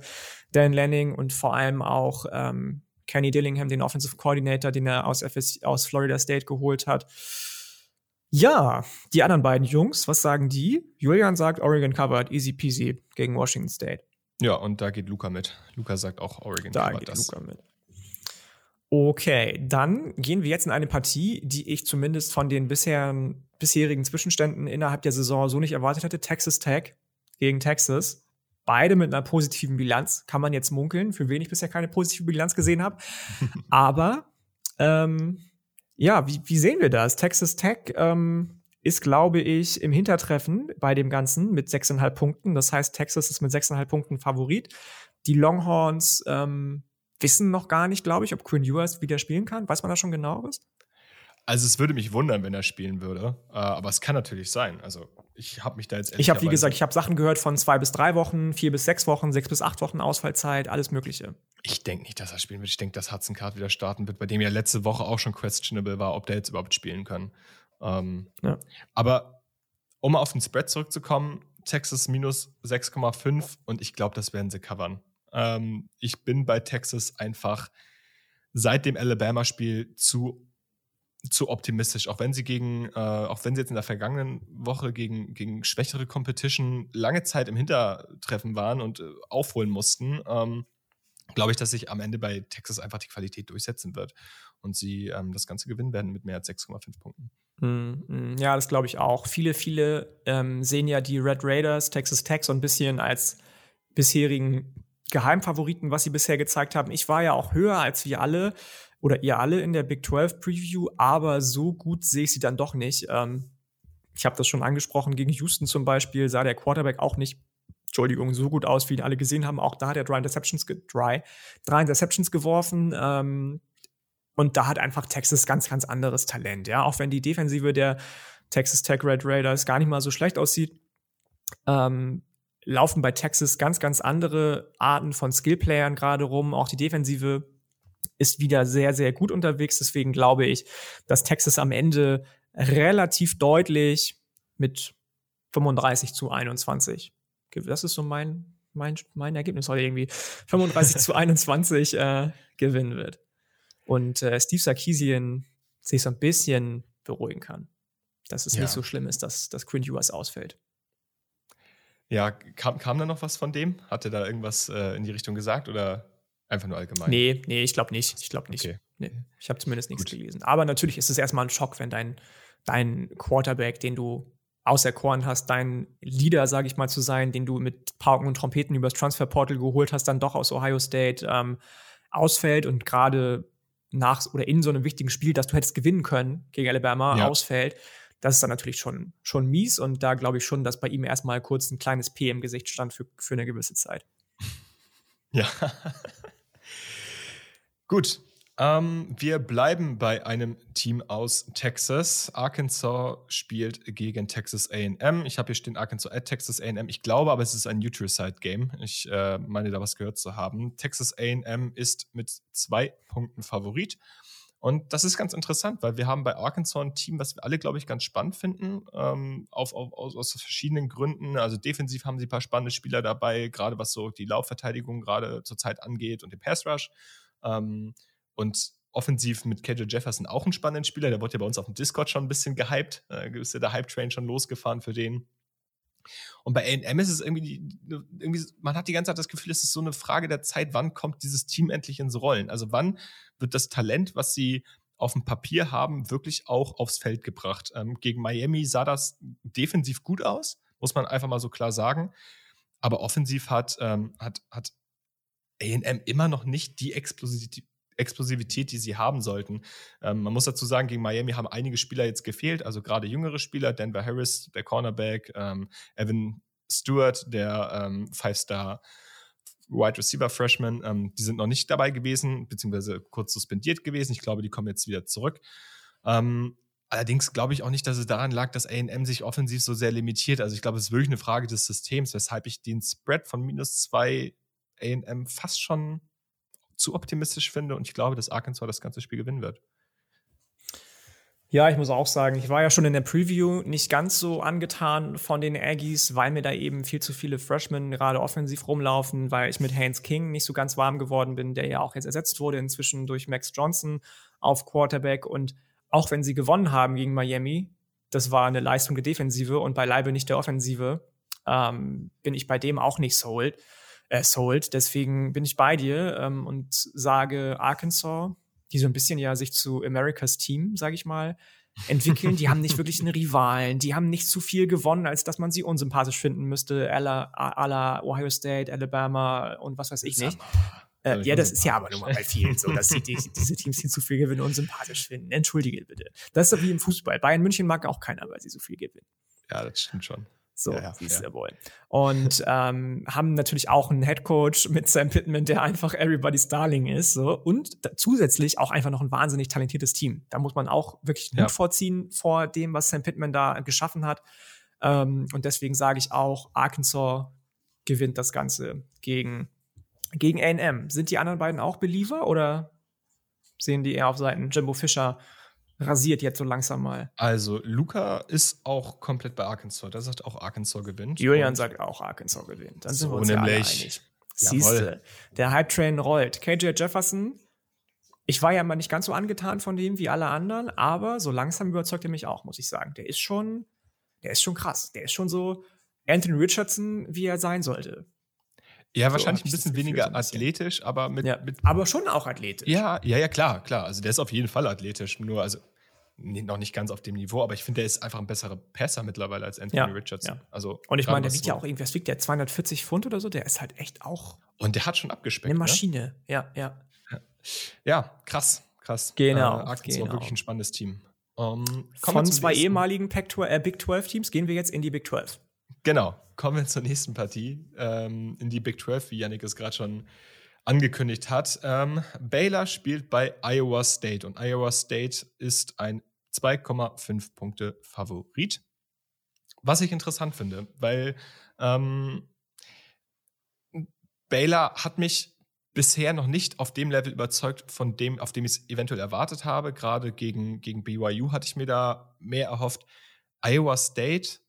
Dan Lanning und vor allem auch ähm, Kenny Dillingham, den Offensive Coordinator, den er aus, FS, aus Florida State geholt hat. Ja, die anderen beiden Jungs, was sagen die? Julian sagt, Oregon covered, easy peasy gegen Washington State. Ja, und da geht Luca mit. Luca sagt auch Oregon Da covert geht das. Luca mit. Okay, dann gehen wir jetzt in eine Partie, die ich zumindest von den bisherigen, bisherigen Zwischenständen innerhalb der Saison so nicht erwartet hätte. Texas Tech gegen Texas. Beide mit einer positiven Bilanz. Kann man jetzt munkeln, für wen ich bisher keine positive Bilanz gesehen habe. [laughs] Aber ähm, ja, wie, wie sehen wir das? Texas Tech ähm, ist, glaube ich, im Hintertreffen bei dem Ganzen mit 6,5 Punkten. Das heißt, Texas ist mit 6,5 Punkten Favorit. Die Longhorns ähm, wissen noch gar nicht, glaube ich, ob Quinn Ewers wieder spielen kann. Weiß man da schon genaueres? Also es würde mich wundern, wenn er spielen würde. Äh, aber es kann natürlich sein. Also ich habe mich da jetzt Ich habe, wie gesagt, ich habe Sachen gehört von zwei bis drei Wochen, vier bis sechs Wochen, sechs bis acht Wochen Ausfallzeit, alles Mögliche. Ich denke nicht, dass er spielen wird. Ich denke, dass Hudson Card wieder starten wird, bei dem ja letzte Woche auch schon questionable war, ob der jetzt überhaupt spielen kann. Ähm, Ja. Aber um auf den Spread zurückzukommen, Texas minus 6,5 und ich glaube, das werden sie covern. Ähm, ich bin bei Texas einfach seit dem Alabama-Spiel zu, zu optimistisch. Auch wenn sie gegen, äh, auch wenn sie jetzt in der vergangenen Woche gegen, gegen schwächere Competition lange Zeit im Hintertreffen waren und äh, aufholen mussten, ähm, glaube ich, dass sich am Ende bei Texas einfach die Qualität durchsetzen wird und sie ähm, das Ganze gewinnen werden mit mehr als 6,5 Punkten. Mm, mm, Ja, das glaube ich auch. Viele, viele ähm, sehen ja die Red Raiders, Texas Tech so ein bisschen als bisherigen Geheimfavoriten, was sie bisher gezeigt haben. Ich war ja auch höher als wir alle oder ihr alle in der Big 12 Preview, aber so gut sehe ich sie dann doch nicht. Ähm, ich habe das schon angesprochen, gegen Houston zum Beispiel sah der Quarterback auch nicht, Entschuldigung, so gut aus, wie ihn alle gesehen haben. Auch da hat er drei Interceptions, drei, drei Interceptions geworfen. Ähm, und da hat einfach Texas ganz, ganz anderes Talent, ja. Auch wenn die Defensive der Texas Tech Red Raiders gar nicht mal so schlecht aussieht, ähm, laufen bei Texas ganz, ganz andere Arten von Skillplayern gerade rum. Auch die Defensive ist wieder sehr, sehr gut unterwegs. Deswegen glaube ich, dass Texas am Ende relativ deutlich mit 35 zu 21. Das ist so mein, mein, mein Ergebnis heute irgendwie. 35 zu 21 äh, gewinnen wird. Und äh, Steve Sarkisian sich so ein bisschen beruhigen kann. Dass es Ja. nicht so schlimm ist, dass, dass Quinn Ewers ausfällt. Ja, kam, kam da noch was von dem? Hat er da irgendwas äh, in die Richtung gesagt oder einfach nur allgemein? Nee, nee, ich glaube nicht. Ich glaube nicht. Okay. Nee, ich habe zumindest nichts Gut. gelesen. Aber natürlich ist es erstmal ein Schock, wenn dein, dein Quarterback, den du auserkoren hast, dein Leader, sage ich mal, zu sein, den du mit Pauken und Trompeten übers Transferportal geholt hast, dann doch aus Ohio State ähm, ausfällt und gerade nach oder in so einem wichtigen Spiel, das du hättest gewinnen können gegen Alabama, Ja. ausfällt. Das ist dann natürlich schon, schon mies und da glaube ich schon, dass bei ihm erstmal kurz ein kleines P im Gesicht stand für, für eine gewisse Zeit. [laughs] Ja. Gut. Ähm, wir bleiben bei einem Team aus Texas. Arkansas spielt gegen Texas AM. Ich habe hier stehen Arkansas at Texas AM. Ich glaube aber, es ist ein Neutral-Side-Game. Ich äh, meine, da was gehört zu haben. Texas AM ist mit zwei Punkten Favorit. Und das ist ganz interessant, weil wir haben bei Arkansas ein Team, was wir alle, glaube ich, ganz spannend finden, ähm, auf, auf, aus, aus, verschiedenen Gründen. Also defensiv haben sie ein paar spannende Spieler dabei, gerade was so die Laufverteidigung gerade zurzeit angeht und den Pass Rush. Ähm, und offensiv mit KJ Jefferson auch einen spannenden Spieler. Der wurde ja bei uns auf dem Discord schon ein bisschen gehypt. Äh, ist ja der Hype-Train schon losgefahren für den. Und bei AM ist es irgendwie, irgendwie, man hat die ganze Zeit das Gefühl, es ist so eine Frage der Zeit, wann kommt dieses Team endlich ins Rollen? Also wann wird das Talent, was sie auf dem Papier haben, wirklich auch aufs Feld gebracht? Ähm, gegen Miami sah das defensiv gut aus, muss man einfach mal so klar sagen. Aber offensiv hat, ähm, hat, hat AM immer noch nicht die Explosivität, Explosivität, die sie haben sollten. Ähm, man muss dazu sagen, gegen Miami haben einige Spieler jetzt gefehlt, also gerade jüngere Spieler, Denver Harris, der Cornerback, ähm, Evan Stewart, der ähm, Five-Star Wide Receiver Freshman, ähm, die sind noch nicht dabei gewesen, beziehungsweise kurz suspendiert gewesen. Ich glaube, die kommen jetzt wieder zurück. Ähm, allerdings glaube ich auch nicht, dass es daran lag, dass AM sich offensiv so sehr limitiert. Also ich glaube, es ist wirklich eine Frage des Systems, weshalb ich den Spread von minus zwei AM fast schon zu optimistisch finde und ich glaube, dass Arkansas das ganze Spiel gewinnen wird. Ja, ich muss auch sagen, ich war ja schon in der Preview nicht ganz so angetan von den Aggies, weil mir da eben viel zu viele Freshmen gerade offensiv rumlaufen, weil ich mit Haynes King nicht so ganz warm geworden bin, der ja auch jetzt ersetzt wurde inzwischen durch Max Johnson auf Quarterback. Und auch wenn sie gewonnen haben gegen Miami, das war eine Leistung der Defensive und beileibe nicht der Offensive, ähm, bin ich bei dem auch nicht sold äh, sold. Deswegen bin ich bei dir ähm, und sage Arkansas, die so ein bisschen ja sich zu Americas Team, sage ich mal, entwickeln. Die haben nicht wirklich einen Rivalen. Die haben nicht zu viel gewonnen, als dass man sie unsympathisch finden müsste. A la, Ohio State, Alabama und was weiß ich nicht. Äh, ja, das ist ja aber nun mal bei vielen so, dass sie die, [laughs] diese Teams, die zu viel gewinnen, unsympathisch finden. Entschuldige bitte. Das ist wie im Fußball. Bayern München mag auch keiner, weil sie so viel gewinnen. Ja, das stimmt schon. So, ja, ja, wie es ja. wollen. Und ähm, haben natürlich auch einen Head Coach mit Sam Pittman, der einfach everybody's Darling ist. So. Und zusätzlich auch einfach noch ein wahnsinnig talentiertes Team. Da muss man auch wirklich Mut vorziehen vor dem, was Sam Pittman da geschaffen hat. Ähm, und deswegen sage ich auch, Arkansas gewinnt das Ganze gegen, gegen AM. Sind die anderen beiden auch Believer oder sehen die eher auf Seiten Jimbo Fischer rasiert jetzt so langsam mal. Also, Luca ist auch komplett bei Arkansas. Der sagt auch, Arkansas gewinnt. Julian sagt auch, Arkansas gewinnt. Dann sind so wir uns nämlich. ja alle einig. Siehste, der Hype-Train rollt. KJ Jefferson, ich war ja mal nicht ganz so angetan von dem wie alle anderen, aber so langsam überzeugt er mich auch, muss ich sagen. Der ist schon, der ist schon krass. Der ist schon so Anthony Richardson, wie er sein sollte. Ja, so wahrscheinlich ein bisschen weniger so ein bisschen. athletisch, aber mit, ja, mit. Aber schon auch athletisch. Ja, ja, ja, klar, klar. Also der ist auf jeden Fall athletisch. Nur, also noch nicht ganz auf dem Niveau, aber ich finde, der ist einfach ein besserer Passer mittlerweile als Anthony ja, Richardson. Ja. Also, und ich meine, der wiegt ja auch irgendwie, was wiegt der? 240 Pfund oder so? Der ist halt echt auch. Und der hat schon abgespeckt. Eine ne? Maschine, ne? ja, ja. Ja, krass, krass. Genau. Äh, Arkansas genau. wirklich ein spannendes Team. Um, ähm, Von zwei nächsten. ehemaligen äh, Big 12 Teams gehen wir jetzt in die Big 12. Genau, kommen wir zur nächsten Partie, ähm, in die Big 12, wie Yannick es gerade schon angekündigt hat. Ähm, Baylor spielt bei Iowa State und Iowa State ist ein 2,5 Punkte Favorit. Was ich interessant finde, weil ähm, Baylor hat mich bisher noch nicht auf dem Level überzeugt, von dem, auf dem ich es eventuell erwartet habe. Gerade gegen, gegen BYU hatte ich mir da mehr erhofft. Iowa State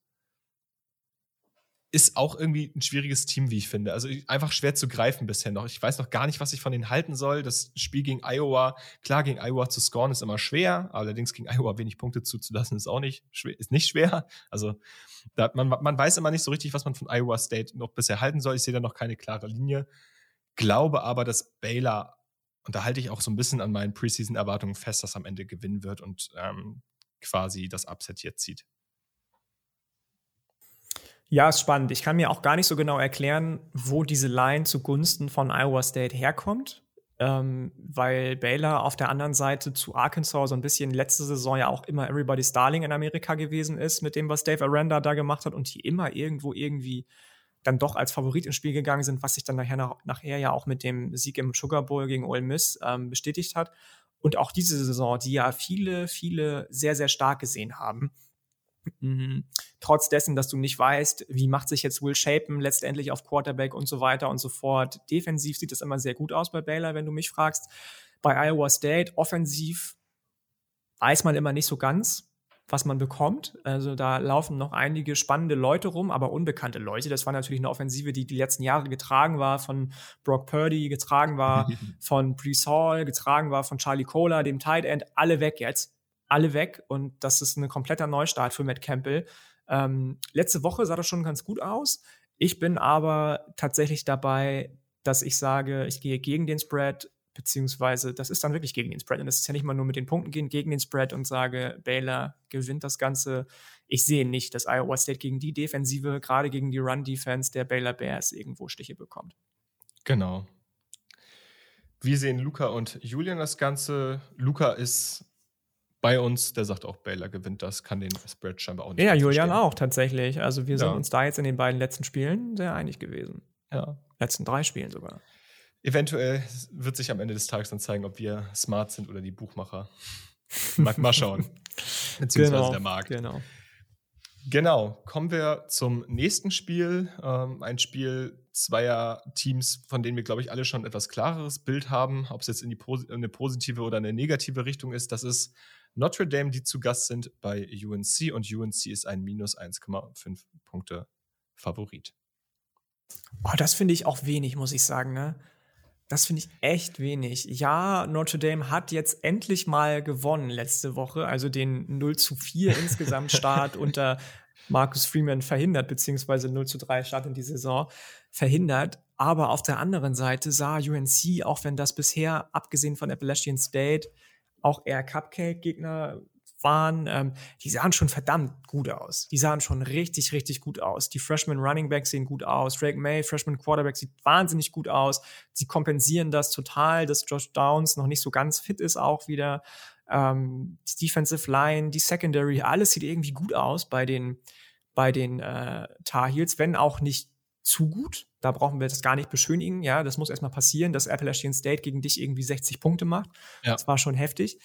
ist auch irgendwie ein schwieriges Team, wie ich finde. Also einfach schwer zu greifen bisher noch. Ich weiß noch gar nicht, was ich von denen halten soll. Das Spiel gegen Iowa, klar, gegen Iowa zu scoren ist immer schwer, allerdings gegen Iowa wenig Punkte zuzulassen ist auch nicht schwer, ist nicht schwer. Also da, man, man weiß immer nicht so richtig, was man von Iowa State noch bisher halten soll. Ich sehe da noch keine klare Linie. Glaube aber, dass Baylor, und da halte ich auch so ein bisschen an meinen Preseason-Erwartungen fest, dass am Ende gewinnen wird und ähm, quasi das Upset jetzt zieht. Ja, ist spannend. Ich kann mir auch gar nicht so genau erklären, wo diese Line zugunsten von Iowa State herkommt, ähm, weil Baylor auf der anderen Seite zu Arkansas so ein bisschen letzte Saison ja auch immer Everybody's Darling in Amerika gewesen ist, mit dem, was Dave Aranda da gemacht hat und die immer irgendwo irgendwie dann doch als Favorit ins Spiel gegangen sind, was sich dann nachher, nach, nachher ja auch mit dem Sieg im Sugar Bowl gegen Ole Miss ähm, bestätigt hat. Und auch diese Saison, die ja viele, viele sehr, sehr stark gesehen haben. Mhm. Trotz dessen, dass du nicht weißt, wie macht sich jetzt Will Shapen letztendlich auf Quarterback und so weiter und so fort. Defensiv sieht es immer sehr gut aus bei Baylor, wenn du mich fragst. Bei Iowa State offensiv weiß man immer nicht so ganz, was man bekommt. Also da laufen noch einige spannende Leute rum, aber unbekannte Leute. Das war natürlich eine Offensive, die die letzten Jahre getragen war von Brock Purdy, getragen war [laughs] von Brees Hall, getragen war von Charlie Cola, dem Tight End. Alle weg jetzt. Alle weg. Und das ist ein kompletter Neustart für Matt Campbell. Ähm, letzte Woche sah das schon ganz gut aus. Ich bin aber tatsächlich dabei, dass ich sage, ich gehe gegen den Spread, beziehungsweise das ist dann wirklich gegen den Spread. Und das ist ja nicht mal nur mit den Punkten gehen, gegen den Spread und sage, Baylor gewinnt das Ganze. Ich sehe nicht, dass Iowa State gegen die Defensive, gerade gegen die Run-Defense der Baylor Bears irgendwo Stiche bekommt. Genau. Wir sehen Luca und Julian das Ganze. Luca ist bei uns, der sagt auch, Baylor gewinnt das, kann den Spread scheinbar auch nicht. Ja, Julian auch tatsächlich. Also wir sind ja. uns da jetzt in den beiden letzten Spielen sehr einig gewesen. Ja. Letzten drei Spielen sogar. Eventuell wird sich am Ende des Tages dann zeigen, ob wir smart sind oder die Buchmacher. mal, mal schauen. [laughs] Beziehungsweise genau, der Markt. Genau. Genau, kommen wir zum nächsten Spiel. Ähm, ein Spiel zweier Teams, von denen wir, glaube ich, alle schon ein etwas klareres Bild haben, ob es jetzt in, die in eine positive oder eine negative Richtung ist. Das ist Notre Dame, die zu Gast sind bei UNC und UNC ist ein minus 1,5 Punkte Favorit. Oh, das finde ich auch wenig, muss ich sagen. Ne? Das finde ich echt wenig. Ja, Notre Dame hat jetzt endlich mal gewonnen letzte Woche, also den 0 zu 4 insgesamt Start [laughs] unter Marcus Freeman verhindert, beziehungsweise 0 zu 3 Start in die Saison verhindert. Aber auf der anderen Seite sah UNC, auch wenn das bisher, abgesehen von Appalachian State, auch eher Cupcake-Gegner waren, ähm, die sahen schon verdammt gut aus. Die sahen schon richtig, richtig gut aus. Die Freshman Running Backs sehen gut aus. Drake May, Freshman Quarterback, sieht wahnsinnig gut aus. Sie kompensieren das total, dass Josh Downs noch nicht so ganz fit ist auch wieder. Ähm, die Defensive Line, die Secondary, alles sieht irgendwie gut aus bei den, bei den äh, Tar Heels, wenn auch nicht zu gut. Da brauchen wir das gar nicht beschönigen. Ja, das muss erstmal passieren, dass Appalachian State gegen dich irgendwie 60 Punkte macht. Ja. Das war schon heftig.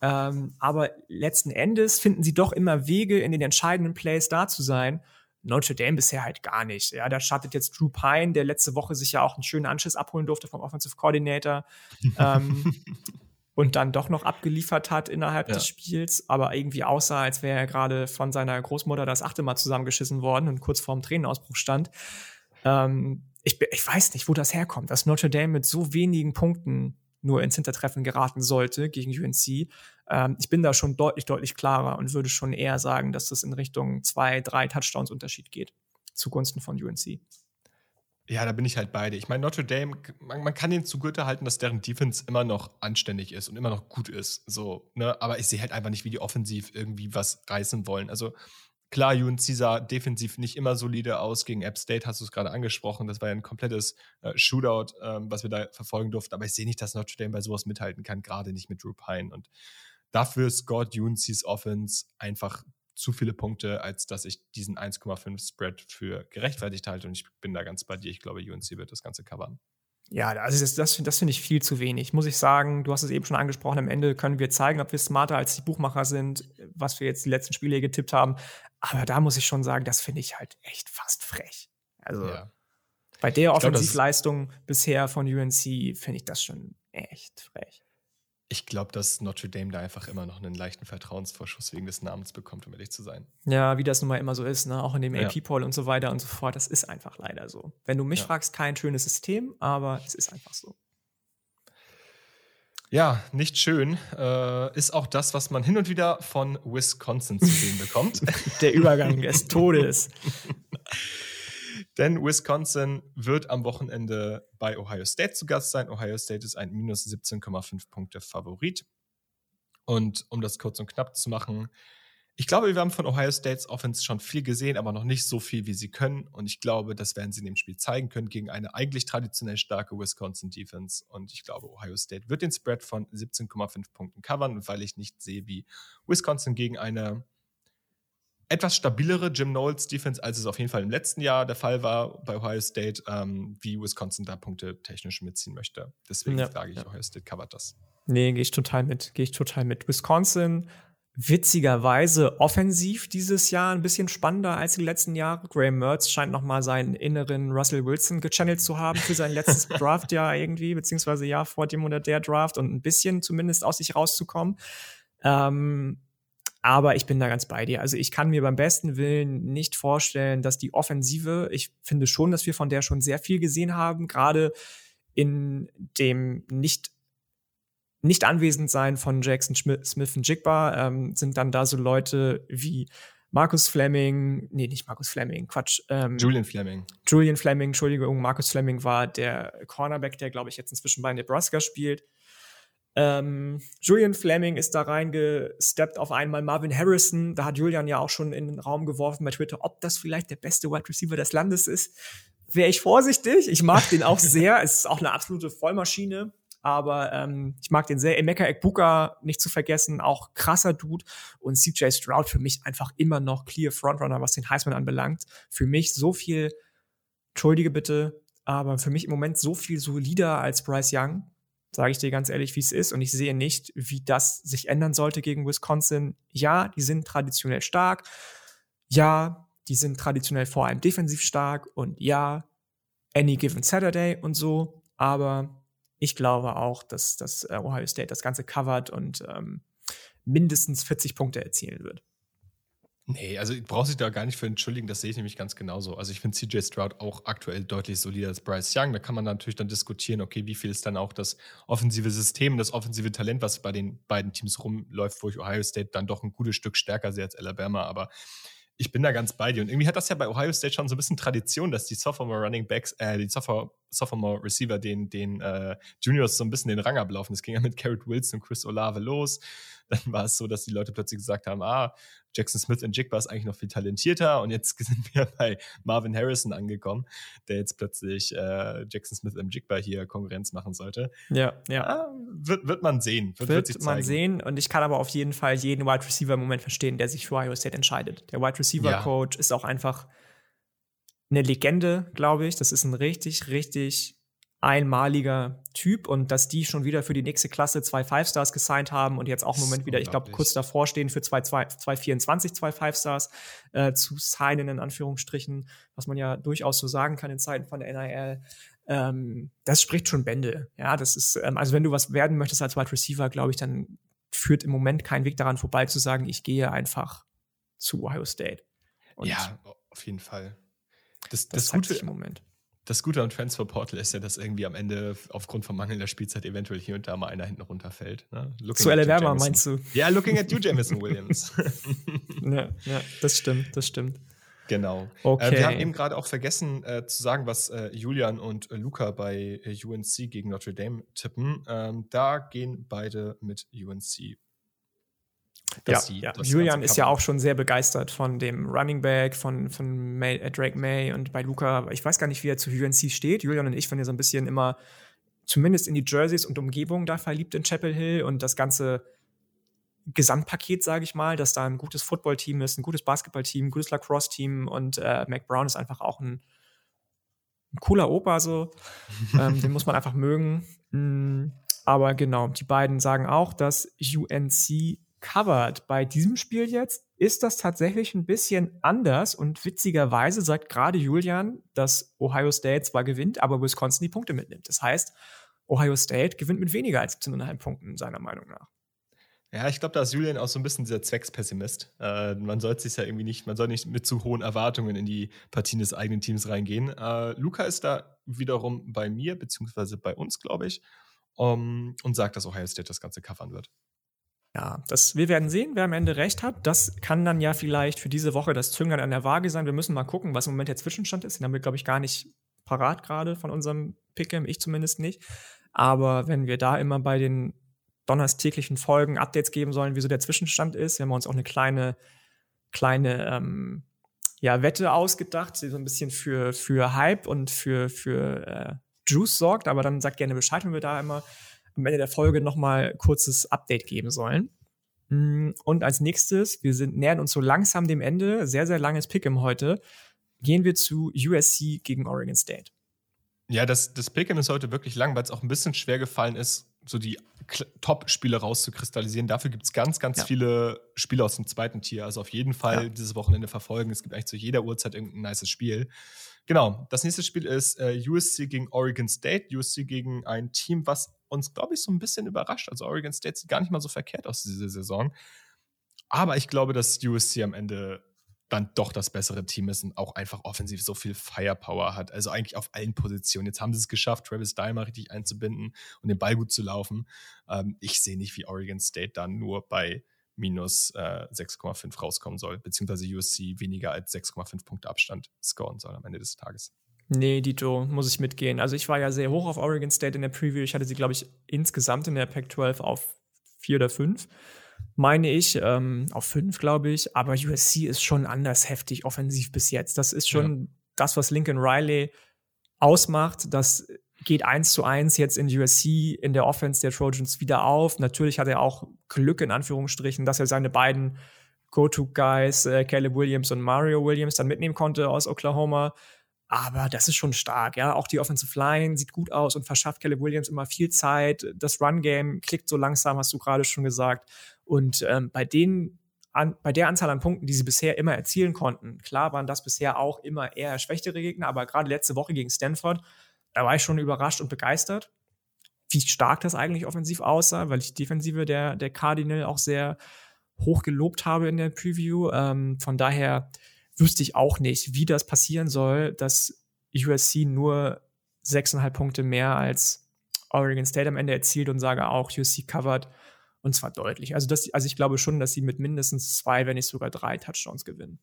Ähm, aber letzten Endes finden sie doch immer Wege, in den entscheidenden Plays da zu sein. Notre Dame bisher halt gar nicht. Ja, da startet jetzt Drew Pine, der letzte Woche sich ja auch einen schönen Anschiss abholen durfte vom Offensive Coordinator. [laughs] ähm, und dann doch noch abgeliefert hat innerhalb ja. des Spiels, aber irgendwie aussah, als wäre er gerade von seiner Großmutter das achte Mal zusammengeschissen worden und kurz vorm Tränenausbruch stand. Ähm, ich, ich weiß nicht, wo das herkommt, dass Notre Dame mit so wenigen Punkten nur ins Hintertreffen geraten sollte gegen UNC. Ähm, ich bin da schon deutlich, deutlich klarer und würde schon eher sagen, dass das in Richtung zwei, drei Touchdowns Unterschied geht zugunsten von UNC. Ja, da bin ich halt beide. Ich meine, Notre Dame, man, man kann ihnen zugute halten, dass deren Defense immer noch anständig ist und immer noch gut ist. So, ne? Aber ich sehe halt einfach nicht, wie die offensiv irgendwie was reißen wollen. Also Klar, UNC sah defensiv nicht immer solide aus. Gegen App State hast du es gerade angesprochen. Das war ja ein komplettes äh, Shootout, ähm, was wir da verfolgen durften. Aber ich sehe nicht, dass Notre Dame bei sowas mithalten kann, gerade nicht mit Drew Pine. Und dafür scored UNC's Offense einfach zu viele Punkte, als dass ich diesen 1,5 Spread für gerechtfertigt halte. Und ich bin da ganz bei dir. Ich glaube, UNC wird das Ganze covern. Ja, also das, das, das finde ich viel zu wenig. Muss ich sagen, du hast es eben schon angesprochen, am Ende können wir zeigen, ob wir smarter als die Buchmacher sind, was wir jetzt die letzten Spiele getippt haben. Aber da muss ich schon sagen, das finde ich halt echt fast frech. Also ja. bei der Offensivleistung bisher von UNC finde ich das schon echt frech. Ich glaube, dass Notre Dame da einfach immer noch einen leichten Vertrauensvorschuss wegen des Namens bekommt, um ehrlich zu sein. Ja, wie das nun mal immer so ist, ne? auch in dem ja. AP-Poll und so weiter und so fort. Das ist einfach leider so. Wenn du mich ja. fragst, kein schönes System, aber es ist einfach so. Ja, nicht schön. Äh, ist auch das, was man hin und wieder von Wisconsin zu sehen bekommt. [laughs] Der Übergang des Todes. Denn Wisconsin wird am Wochenende bei Ohio State zu Gast sein. Ohio State ist ein minus 17,5 Punkte Favorit. Und um das kurz und knapp zu machen, ich glaube, wir haben von Ohio States Offense schon viel gesehen, aber noch nicht so viel, wie sie können. Und ich glaube, das werden sie in dem Spiel zeigen können gegen eine eigentlich traditionell starke Wisconsin Defense. Und ich glaube, Ohio State wird den Spread von 17,5 Punkten covern, weil ich nicht sehe, wie Wisconsin gegen eine etwas stabilere Jim Knowles Defense, als es auf jeden Fall im letzten Jahr der Fall war bei Ohio State, ähm, wie Wisconsin da Punkte technisch mitziehen möchte. Deswegen ja, sage ich, ja. Ohio State covert das. Nee, gehe ich total mit. Gehe ich total mit. Wisconsin witzigerweise offensiv dieses Jahr ein bisschen spannender als die letzten Jahre. Graham Mertz scheint noch mal seinen inneren Russell Wilson gechannelt zu haben für sein letztes [laughs] Draftjahr irgendwie, beziehungsweise Jahr vor dem oder der Draft und ein bisschen zumindest aus sich rauszukommen. Ähm, aber ich bin da ganz bei dir. Also ich kann mir beim besten Willen nicht vorstellen, dass die Offensive, ich finde schon, dass wir von der schon sehr viel gesehen haben, gerade in dem nicht nicht anwesend sein von Jackson Smith und Jigba ähm, sind dann da so Leute wie Markus Fleming, nee, nicht Markus Fleming, Quatsch. Ähm, Julian Fleming. Julian Fleming, Entschuldigung, Markus Fleming war der Cornerback, der, glaube ich, jetzt inzwischen bei Nebraska spielt. Ähm, Julian Fleming ist da reingesteppt auf einmal. Marvin Harrison, da hat Julian ja auch schon in den Raum geworfen bei Twitter, ob das vielleicht der beste Wide Receiver des Landes ist. Wäre ich vorsichtig. Ich mag den auch [laughs] sehr. Es ist auch eine absolute Vollmaschine. Aber ähm, ich mag den sehr. Emeka Ekbuka nicht zu vergessen, auch krasser Dude. Und CJ Stroud für mich einfach immer noch clear Frontrunner, was den Heisman anbelangt. Für mich so viel, entschuldige bitte, aber für mich im Moment so viel solider als Bryce Young sage ich dir ganz ehrlich, wie es ist. Und ich sehe nicht, wie das sich ändern sollte gegen Wisconsin. Ja, die sind traditionell stark. Ja, die sind traditionell vor allem defensiv stark. Und ja, any given Saturday und so. Aber ich glaube auch, dass, dass äh, Ohio State das Ganze covert und ähm, mindestens 40 Punkte erzielen wird. Nee, also brauchst dich da gar nicht für entschuldigen, das sehe ich nämlich ganz genauso. Also ich finde CJ Stroud auch aktuell deutlich solider als Bryce Young. Da kann man natürlich dann diskutieren, okay, wie viel ist dann auch das offensive System, das offensive Talent, was bei den beiden Teams rumläuft, wo ich Ohio State dann doch ein gutes Stück stärker sehe als Alabama. Aber ich bin da ganz bei dir. Und irgendwie hat das ja bei Ohio State schon so ein bisschen Tradition, dass die Sophomore Running Backs, äh, die Sophomore, Sophomore Receiver den, den äh, Juniors so ein bisschen den Rang ablaufen. Das ging ja mit Garrett Wilson und Chris Olave los. Dann war es so, dass die Leute plötzlich gesagt haben, ah, Jackson Smith in Jigba ist eigentlich noch viel talentierter. Und jetzt [laughs] sind wir bei Marvin Harrison angekommen, der jetzt plötzlich äh, Jackson Smith im Jigba hier Konkurrenz machen sollte. Ja, ja. Ah, wird, wird man sehen. Wird, wird, wird man sehen. Und ich kann aber auf jeden Fall jeden Wide Receiver im Moment verstehen, der sich für Iowa State entscheidet. Der Wide Receiver Coach ja. ist auch einfach eine Legende, glaube ich. Das ist ein richtig, richtig einmaliger Typ und dass die schon wieder für die nächste Klasse zwei Five Stars gesigned haben und jetzt auch im Moment wieder, ich glaube, kurz davor stehen für 2024 zwei Five Stars äh, zu signen, in Anführungsstrichen, was man ja durchaus so sagen kann in Zeiten von der NIL. Ähm, das spricht schon Bände. Ja, das ist, ähm, also wenn du was werden möchtest als Wide Receiver, glaube ich, dann führt im Moment kein Weg daran vorbei zu sagen, ich gehe einfach zu Ohio State. Und ja, auf jeden Fall. Das, das, das Gute im Moment das Gute am Transfer Portal ist ja, dass irgendwie am Ende aufgrund von mangelnder Spielzeit eventuell hier und da mal einer hinten runterfällt. Ne? Zu Alabama meinst du? Ja, looking at you, Jamison Williams. [laughs] ja, ja, das stimmt, das stimmt. Genau. Okay. Äh, wir haben eben gerade auch vergessen äh, zu sagen, was äh, Julian und äh, Luca bei äh, UNC gegen Notre Dame tippen. Ähm, da gehen beide mit UNC ja, die, ja. Julian ist ja auch schon sehr begeistert von dem Running Back, von, von May, äh, Drake May und bei Luca. Ich weiß gar nicht, wie er zu UNC steht. Julian und ich waren ja so ein bisschen immer zumindest in die Jerseys und Umgebung da verliebt in Chapel Hill und das ganze Gesamtpaket, sage ich mal, dass da ein gutes Footballteam ist, ein gutes Basketballteam, ein gutes Lacrosse-Team und äh, Mac Brown ist einfach auch ein, ein cooler Opa, so. [laughs] ähm, den muss man einfach mögen. Mm, aber genau, die beiden sagen auch, dass UNC covered. Bei diesem Spiel jetzt ist das tatsächlich ein bisschen anders und witzigerweise sagt gerade Julian, dass Ohio State zwar gewinnt, aber Wisconsin die Punkte mitnimmt. Das heißt, Ohio State gewinnt mit weniger als 17,5 Punkten, seiner Meinung nach. Ja, ich glaube, da ist Julian auch so ein bisschen dieser Zweckspessimist. Äh, man sollte sich ja irgendwie nicht, man soll nicht mit zu hohen Erwartungen in die Partien des eigenen Teams reingehen. Äh, Luca ist da wiederum bei mir, beziehungsweise bei uns, glaube ich, um, und sagt, dass Ohio State das Ganze covern wird. Ja, das, wir werden sehen, wer am Ende recht hat. Das kann dann ja vielleicht für diese Woche das Züngern an der Waage sein. Wir müssen mal gucken, was im Moment der Zwischenstand ist. Den haben wir, glaube ich, gar nicht parat gerade von unserem Pick'em, ich zumindest nicht. Aber wenn wir da immer bei den donnerstäglichen Folgen Updates geben sollen, wieso der Zwischenstand ist, wir haben uns auch eine kleine, kleine ähm, ja, Wette ausgedacht, die so ein bisschen für, für Hype und für, für äh, Juice sorgt. Aber dann sagt gerne Bescheid, wenn wir da immer am Ende der Folge nochmal kurzes Update geben sollen. Mm, und als nächstes, wir sind, nähern uns so langsam dem Ende, sehr, sehr langes Pick'em heute, gehen wir zu USC gegen Oregon State. Ja, das, das Pick'em ist heute wirklich lang, weil es auch ein bisschen schwer gefallen ist, so die Top-Spiele rauszukristallisieren. Dafür gibt es ganz, ganz ja. viele Spiele aus dem zweiten Tier. Also auf jeden Fall ja. dieses Wochenende verfolgen. Es gibt eigentlich zu jeder Uhrzeit irgendein nices Spiel. Genau, das nächste Spiel ist äh, USC gegen Oregon State. USC gegen ein Team, was uns, glaube ich, so ein bisschen überrascht. Also Oregon State sieht gar nicht mal so verkehrt aus diese Saison. Aber ich glaube, dass USC am Ende dann doch das bessere Team ist und auch einfach offensiv so viel Firepower hat. Also eigentlich auf allen Positionen. Jetzt haben sie es geschafft, Travis Dyer richtig einzubinden und den Ball gut zu laufen. Ähm, ich sehe nicht, wie Oregon State dann nur bei minus äh, 6,5 rauskommen soll, beziehungsweise USC weniger als 6,5 Punkte Abstand scoren soll am Ende des Tages. Nee, Dito, muss ich mitgehen. Also ich war ja sehr hoch auf Oregon State in der Preview. Ich hatte sie, glaube ich, insgesamt in der Pac-12 auf 4 oder 5 meine ich, ähm, auf 5, glaube ich. Aber USC ist schon anders heftig offensiv bis jetzt. Das ist schon ja. das, was Lincoln Riley ausmacht. Das geht eins zu eins jetzt in USC in der Offense der Trojans wieder auf. Natürlich hat er auch Glück in Anführungsstrichen, dass er seine beiden Go-To-Guys, äh, Caleb Williams und Mario Williams, dann mitnehmen konnte aus Oklahoma. Aber das ist schon stark, ja. Auch die Offensive Line sieht gut aus und verschafft Caleb Williams immer viel Zeit. Das Run-Game klickt so langsam, hast du gerade schon gesagt. Und ähm, bei den an, bei der Anzahl an Punkten, die sie bisher immer erzielen konnten, klar waren das bisher auch immer eher schwächere Gegner, aber gerade letzte Woche gegen Stanford da war ich schon überrascht und begeistert, wie stark das eigentlich offensiv aussah, weil ich die Defensive der, der Cardinal auch sehr hoch gelobt habe in der Preview. Ähm, von daher wüsste ich auch nicht, wie das passieren soll, dass USC nur sechseinhalb Punkte mehr als Oregon State am Ende erzielt und sage auch, USC covered und zwar deutlich. Also, das, also ich glaube schon, dass sie mit mindestens zwei, wenn nicht sogar drei Touchdowns gewinnen.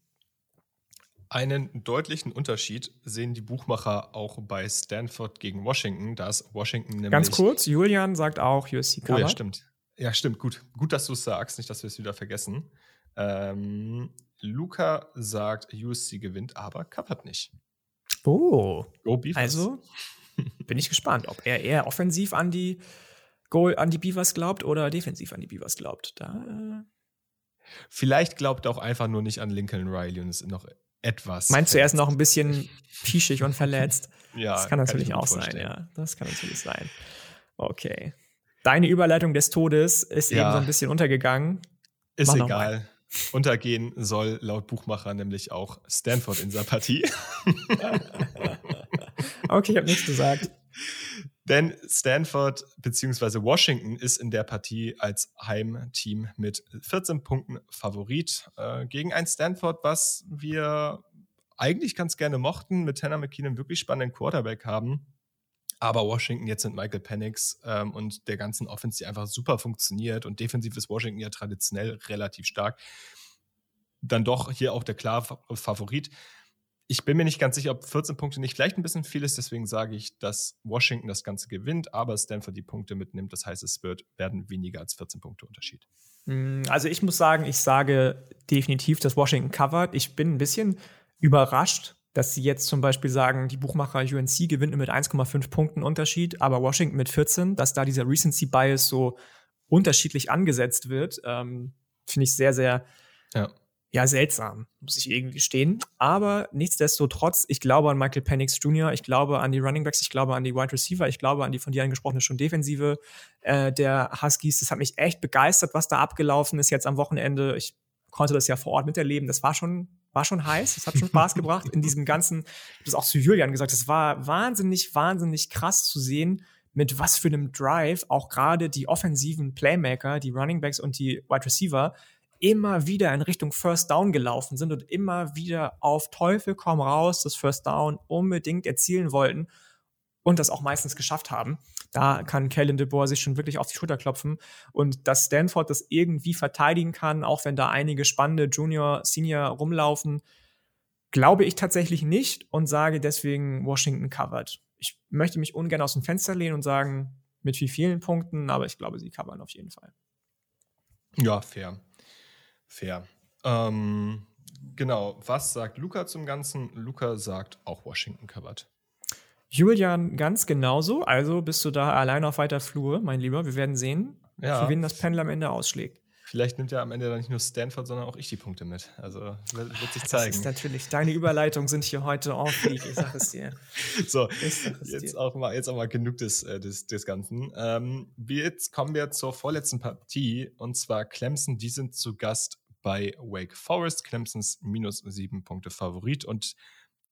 Einen deutlichen Unterschied sehen die Buchmacher auch bei Stanford gegen Washington. Da ist Washington nämlich. Ganz kurz, Julian sagt auch USC covered. Oh ja, stimmt. Ja, stimmt, gut. Gut, dass du es sagst, nicht, dass wir es wieder vergessen. Ähm, Luca sagt, USC gewinnt, aber covert nicht. Oh. Go Beavers. Also [laughs] bin ich gespannt, ob er eher offensiv an die Goal an die Beavers glaubt oder defensiv an die Beavers glaubt. Da, äh Vielleicht glaubt er auch einfach nur nicht an Lincoln Riley und ist noch etwas. Meinst du, er ist noch ein bisschen pischig und verletzt? [laughs] ja. Das kann natürlich kann auch sein, ja. Das kann natürlich sein. Okay. Deine Überleitung des Todes ist ja. eben so ein bisschen untergegangen. Ist Mach egal. Untergehen soll laut Buchmacher nämlich auch Stanford in dieser Partie. [laughs] okay, ich habe nichts gesagt. Denn Stanford bzw. Washington ist in der Partie als Heimteam mit 14 Punkten Favorit äh, gegen ein Stanford, was wir eigentlich ganz gerne mochten, mit Tanner McKinnon wirklich spannenden Quarterback haben. Aber Washington jetzt mit Michael Penix ähm, und der ganzen Offense, die einfach super funktioniert und defensiv ist Washington ja traditionell relativ stark. Dann doch hier auch der klare Favorit ich bin mir nicht ganz sicher, ob 14 Punkte nicht vielleicht ein bisschen viel ist. Deswegen sage ich, dass Washington das Ganze gewinnt, aber Stanford die Punkte mitnimmt. Das heißt, es wird, werden weniger als 14 Punkte Unterschied. Hm, also ich muss sagen, ich sage definitiv, dass Washington covert. Ich bin ein bisschen überrascht, dass sie jetzt zum Beispiel sagen, die Buchmacher UNC gewinnt mit 1,5 Punkten Unterschied, aber Washington mit 14, dass da dieser Recency Bias so unterschiedlich angesetzt wird, ähm, finde ich sehr, sehr ja ja, seltsam, muss ich irgendwie stehen. Aber nichtsdestotrotz, ich glaube an Michael Penix Jr., ich glaube an die Running Backs, ich glaube an die Wide Receiver, ich glaube an die von dir angesprochene schon Defensive äh, der Huskies. Das hat mich echt begeistert, was da abgelaufen ist jetzt am Wochenende. Ich konnte das ja vor Ort miterleben. Das war schon, war schon heiß. Das hat schon Spaß [laughs] gebracht in diesem ganzen, das auch zu Julian gesagt, es war wahnsinnig, wahnsinnig krass zu sehen, mit was für einem Drive auch gerade die offensiven Playmaker, die Running Backs und die Wide Receiver immer wieder in Richtung First Down gelaufen sind und immer wieder auf Teufel komm raus das First Down unbedingt erzielen wollten und das auch meistens geschafft haben. Da kann Kellen DeBoer sich schon wirklich auf die Schulter klopfen. Und dass Stanford das irgendwie verteidigen kann, auch wenn da einige spannende Junior, Senior rumlaufen, glaube ich tatsächlich nicht und sage deswegen Washington covered. Ich möchte mich ungern aus dem Fenster lehnen und sagen, mit wie vielen Punkten, aber ich glaube, sie covern auf jeden Fall. Ja, fair. Fair. Ähm, genau, was sagt Luca zum Ganzen? Luca sagt auch Washington covered. Julian ganz genauso. Also bist du da allein auf weiter Flur, mein Lieber. Wir werden sehen, ja. für wen das Pendel am Ende ausschlägt. Vielleicht nimmt ja am Ende dann nicht nur Stanford, sondern auch ich die Punkte mit. Also wird, wird sich zeigen. Das ist natürlich, deine Überleitungen sind hier heute auf ich sag es dir. [laughs] so, jetzt, dir. Auch mal, jetzt auch mal genug des, äh, des, des Ganzen. Ähm, jetzt kommen wir zur vorletzten Partie und zwar Clemson. Die sind zu Gast bei Wake Forest. Clemsons minus sieben Punkte Favorit. Und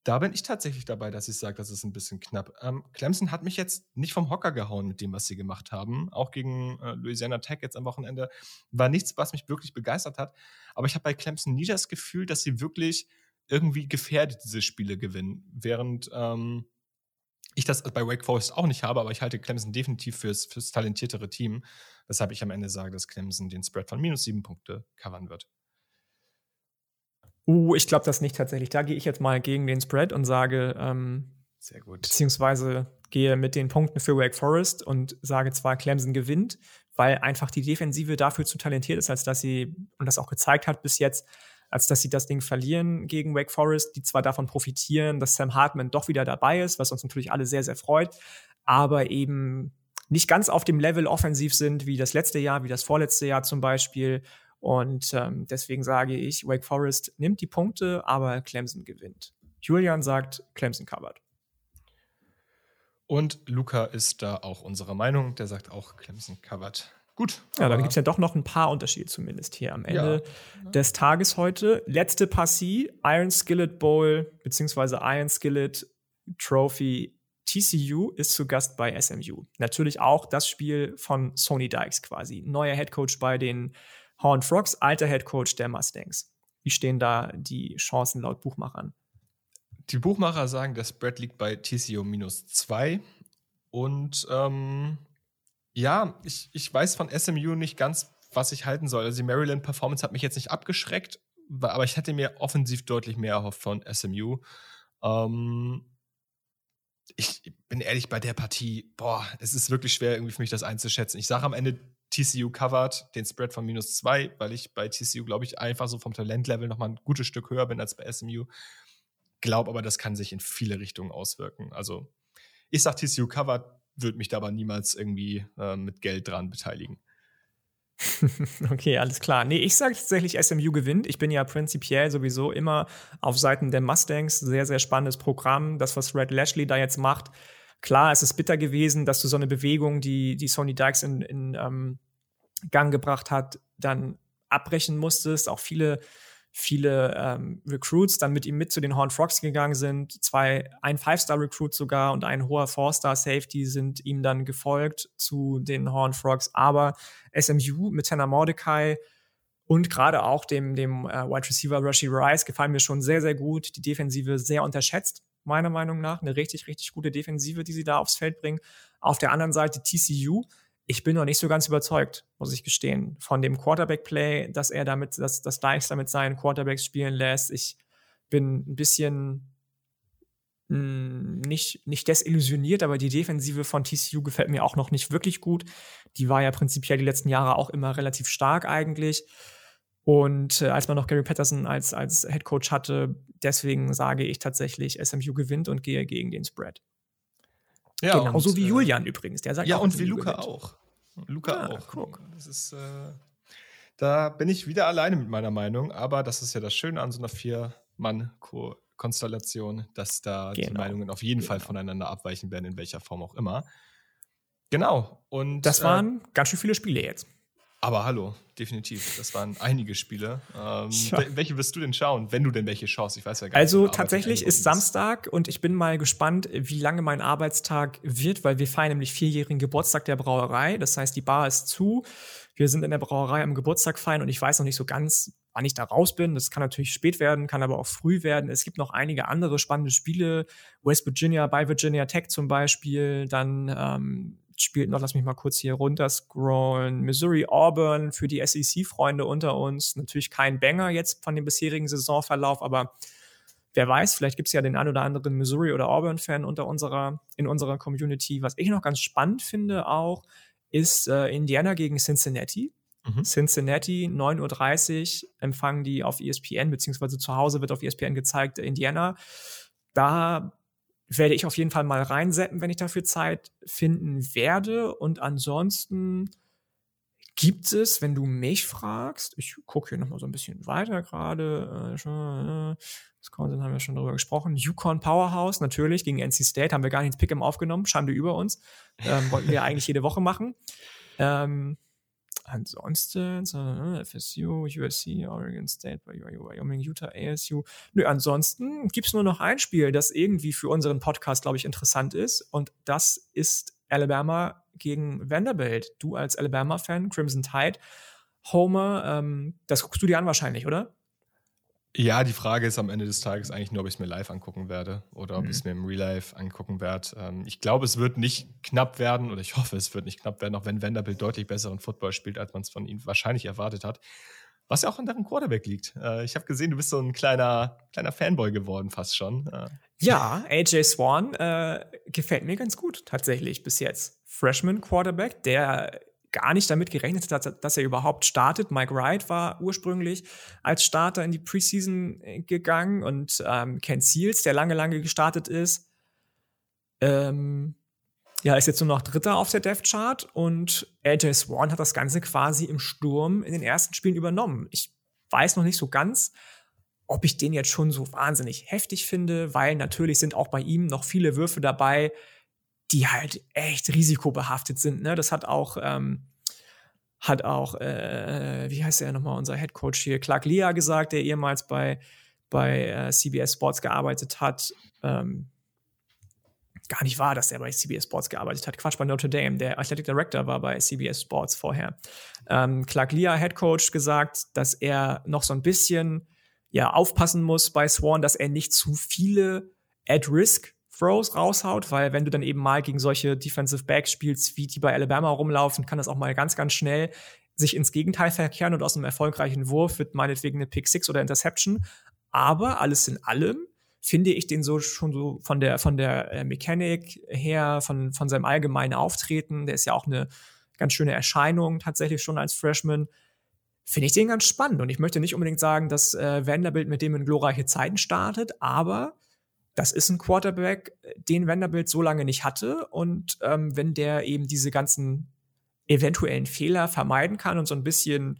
Da bin ich tatsächlich dabei, dass ich sage, das ist ein bisschen knapp. Ähm, Clemson hat mich jetzt nicht vom Hocker gehauen mit dem, was sie gemacht haben. Auch gegen äh, Louisiana Tech jetzt am Wochenende war nichts, was mich wirklich begeistert hat. Aber ich habe bei Clemson nie das Gefühl, dass sie wirklich irgendwie gefährdet diese Spiele gewinnen. Während ähm, ich das bei Wake Forest auch nicht habe, aber ich halte Clemson definitiv fürs, fürs talentiertere Team, weshalb ich am Ende sage, dass Clemson den Spread von minus sieben Punkte covern wird. Uh, ich glaube das nicht tatsächlich. Da gehe ich jetzt mal gegen den Spread und sage, ähm, sehr gut. Beziehungsweise gehe mit den Punkten für Wake Forest und sage zwar, Clemson gewinnt, weil einfach die Defensive dafür zu talentiert ist, als dass sie, und das auch gezeigt hat bis jetzt, als dass sie das Ding verlieren gegen Wake Forest, die zwar davon profitieren, dass Sam Hartman doch wieder dabei ist, was uns natürlich alle sehr, sehr freut, aber eben nicht ganz auf dem Level offensiv sind wie das letzte Jahr, wie das vorletzte Jahr zum Beispiel. Und ähm, deswegen sage ich, Wake Forest nimmt die Punkte, aber Clemson gewinnt. Julian sagt, Clemson covered. Und Luca ist da auch unserer Meinung. Der sagt auch, Clemson covered. Gut. Ja, dann gibt es ja doch noch ein paar Unterschiede zumindest hier am Ende ja. des Tages heute. Letzte Partie, Iron Skillet Bowl, beziehungsweise Iron Skillet Trophy. TCU ist zu Gast bei SMU. Natürlich auch das Spiel von Sony Dykes quasi. Neuer Headcoach bei den Horn Frogs, alter Headcoach der Mustangs. Wie stehen da die Chancen laut Buchmachern? Die Buchmacher sagen, der Spread liegt bei TCU minus zwei. Und ähm, ja, ich, ich weiß von SMU nicht ganz, was ich halten soll. Also die Maryland-Performance hat mich jetzt nicht abgeschreckt, aber ich hätte mir offensiv deutlich mehr erhofft von SMU. Ähm, ich bin ehrlich bei der Partie, boah, es ist wirklich schwer irgendwie für mich das einzuschätzen. Ich sage am Ende, TCU covered den Spread von minus zwei, weil ich bei TCU, glaube ich, einfach so vom Talentlevel nochmal ein gutes Stück höher bin als bei SMU. Glaube aber, das kann sich in viele Richtungen auswirken. Also, ich sage TCU covered, würde mich da aber niemals irgendwie äh, mit Geld dran beteiligen. [laughs] okay, alles klar. Nee, ich sage tatsächlich, SMU gewinnt. Ich bin ja prinzipiell sowieso immer auf Seiten der Mustangs. Sehr, sehr spannendes Programm. Das, was Red Lashley da jetzt macht. Klar, es ist bitter gewesen, dass du so eine Bewegung, die, die Sony Dykes in, in ähm, Gang gebracht hat, dann abbrechen musstest. Auch viele viele ähm, Recruits dann mit ihm mit zu den Horn Frogs gegangen sind. Zwei, ein Five-Star-Recruit sogar und ein hoher Four-Star-Safety sind ihm dann gefolgt zu den Horn Frogs. Aber SMU mit Tanner Mordecai und gerade auch dem, dem äh, Wide Receiver Rashi Rice gefallen mir schon sehr, sehr gut. Die Defensive sehr unterschätzt, meiner Meinung nach. Eine richtig, richtig gute Defensive, die sie da aufs Feld bringen. Auf der anderen Seite TCU ich bin noch nicht so ganz überzeugt, muss ich gestehen, von dem Quarterback-Play, dass er damit, dass, dass Dykes damit seinen Quarterbacks spielen lässt. Ich bin ein bisschen mh, hm, nicht, nicht desillusioniert, aber die Defensive von TCU gefällt mir auch noch nicht wirklich gut. Die war ja prinzipiell die letzten Jahre auch immer relativ stark eigentlich. Und äh, als man noch Gary Patterson als, als Head Coach hatte, deswegen sage ich tatsächlich, SMU gewinnt und gehe gegen den Spread. Ja, Genauso und, wie äh, Julian übrigens. Der sagt ja, und wie Luca gewinnt. auch. Luca ja, auch. Guck. Das ist, äh, da bin ich wieder alleine mit meiner Meinung, aber das ist ja das Schöne an so einer Vier-Mann-Konstellation, dass da genau. die Meinungen auf jeden genau. Fall voneinander abweichen werden, in welcher Form auch immer. Genau. Und das waren äh, ganz schön viele Spiele jetzt. Aber hallo, definitiv. Das waren einige Spiele. Ähm, [laughs] ja. Welche wirst du denn schauen, wenn du denn welche schaust? Ich weiß ja gar nicht. Also tatsächlich ist Samstag und ich bin mal gespannt, wie lange mein Arbeitstag wird, weil wir feiern nämlich vierjährigen Geburtstag der Brauerei. Das heißt, die Bar ist zu. Wir sind in der Brauerei am Geburtstag feiern und ich weiß noch nicht so ganz, wann ich da raus bin. Das kann natürlich spät werden, kann aber auch früh werden. Es gibt noch einige andere spannende Spiele. West Virginia bei Virginia Tech zum Beispiel. Dann ähm, spielt noch, lass mich mal kurz hier runter scrollen. Missouri Auburn für die SEC-Freunde unter uns. Natürlich kein Banger jetzt von dem bisherigen Saisonverlauf, aber wer weiß, vielleicht gibt es ja den ein oder anderen Missouri oder Auburn-Fan unter unserer, in unserer Community. Was ich noch ganz spannend finde auch, ist äh, Indiana gegen Cincinnati. Mhm. Cincinnati, 9.30 Uhr empfangen die auf ESPN, beziehungsweise zu Hause wird auf ESPN gezeigt, Indiana. Da werde ich auf jeden Fall mal reinsetzen, wenn ich dafür Zeit finden werde. Und ansonsten gibt es, wenn du mich fragst, ich gucke hier nochmal so ein bisschen weiter gerade, äh, Wisconsin haben wir schon darüber gesprochen, Yukon Powerhouse natürlich gegen NC State, haben wir gar nicht ins Pick'em aufgenommen, Schande über uns, ähm, wollten wir [laughs] eigentlich jede Woche machen. Ähm, ansonsten, äh, FSU, USC, Oregon State, Wyoming, Utah, ASU. Nö, ansonsten gibt es nur noch ein Spiel, das irgendwie für unseren Podcast, glaube ich, interessant ist. Und das ist Alabama gegen Vanderbilt. Du als Alabama-Fan, Crimson Tide, Homer, ähm, das guckst du dir an wahrscheinlich, oder? Ja, die Frage ist am Ende des Tages eigentlich nur, ob ich es mir live angucken werde oder ob mhm. ich es mir im Real Life angucken werde. Ähm, ich glaube, es wird nicht knapp werden oder ich [laughs] hoffe, es wird nicht knapp werden, auch wenn Vanderbilt deutlich besseren Football spielt, als man es von ihm wahrscheinlich erwartet hat. Was ja auch an deren Quarterback liegt. Äh, ich habe gesehen, du bist so ein kleiner, kleiner Fanboy geworden, fast schon. Äh. Ja, AJ Swan äh, gefällt mir ganz gut, tatsächlich, bis jetzt. Freshman Quarterback, der gar nicht damit gerechnet hat, dass er überhaupt startet. Mike Wright war ursprünglich als Starter in die Preseason äh, gegangen und ähm, Ken Seals, der lange, lange gestartet ist, ähm, ja, ist jetzt nur noch Dritter auf der Death Chart und AJ Swan hat das Ganze quasi im Sturm in den ersten Spielen übernommen. Ich weiß noch nicht so ganz, ob ich den jetzt schon so wahnsinnig heftig finde, weil natürlich sind auch bei ihm noch viele Würfe dabei, die halt echt risikobehaftet sind. Ne? Das hat auch, ähm, hat auch, äh, wie heißt er nochmal, unser Head Coach hier, Clark Lea gesagt, der ehemals bei, bei äh, CBS Sports gearbeitet hat. Ähm, gar nicht wahr, dass er bei CBS Sports gearbeitet hat. Quatsch, bei Notre Dame. Der Athletic Director war bei CBS Sports vorher. Ähm, Clark Lea, Head Coach, gesagt, dass er noch so ein bisschen ja, aufpassen muss bei Swan, dass er nicht zu viele At-Risk Throws raushaut, weil wenn du dann eben mal gegen solche Defensive Backs spielst, wie die bei Alabama rumlaufen, kann das auch mal ganz, ganz schnell sich ins Gegenteil verkehren und aus einem erfolgreichen Wurf wird meinetwegen eine Pick Six oder Interception. Aber alles in allem finde ich den so schon so von der von der äh, Mechanik her, von von seinem allgemeinen Auftreten, der ist ja auch eine ganz schöne Erscheinung tatsächlich schon als Freshman. Finde ich den ganz spannend und ich möchte nicht unbedingt sagen, dass äh, Vanderbilt mit dem in glorreiche Zeiten startet, aber das ist ein Quarterback, den Vanderbilt so lange nicht hatte. Und ähm, wenn der eben diese ganzen eventuellen Fehler vermeiden kann und so ein bisschen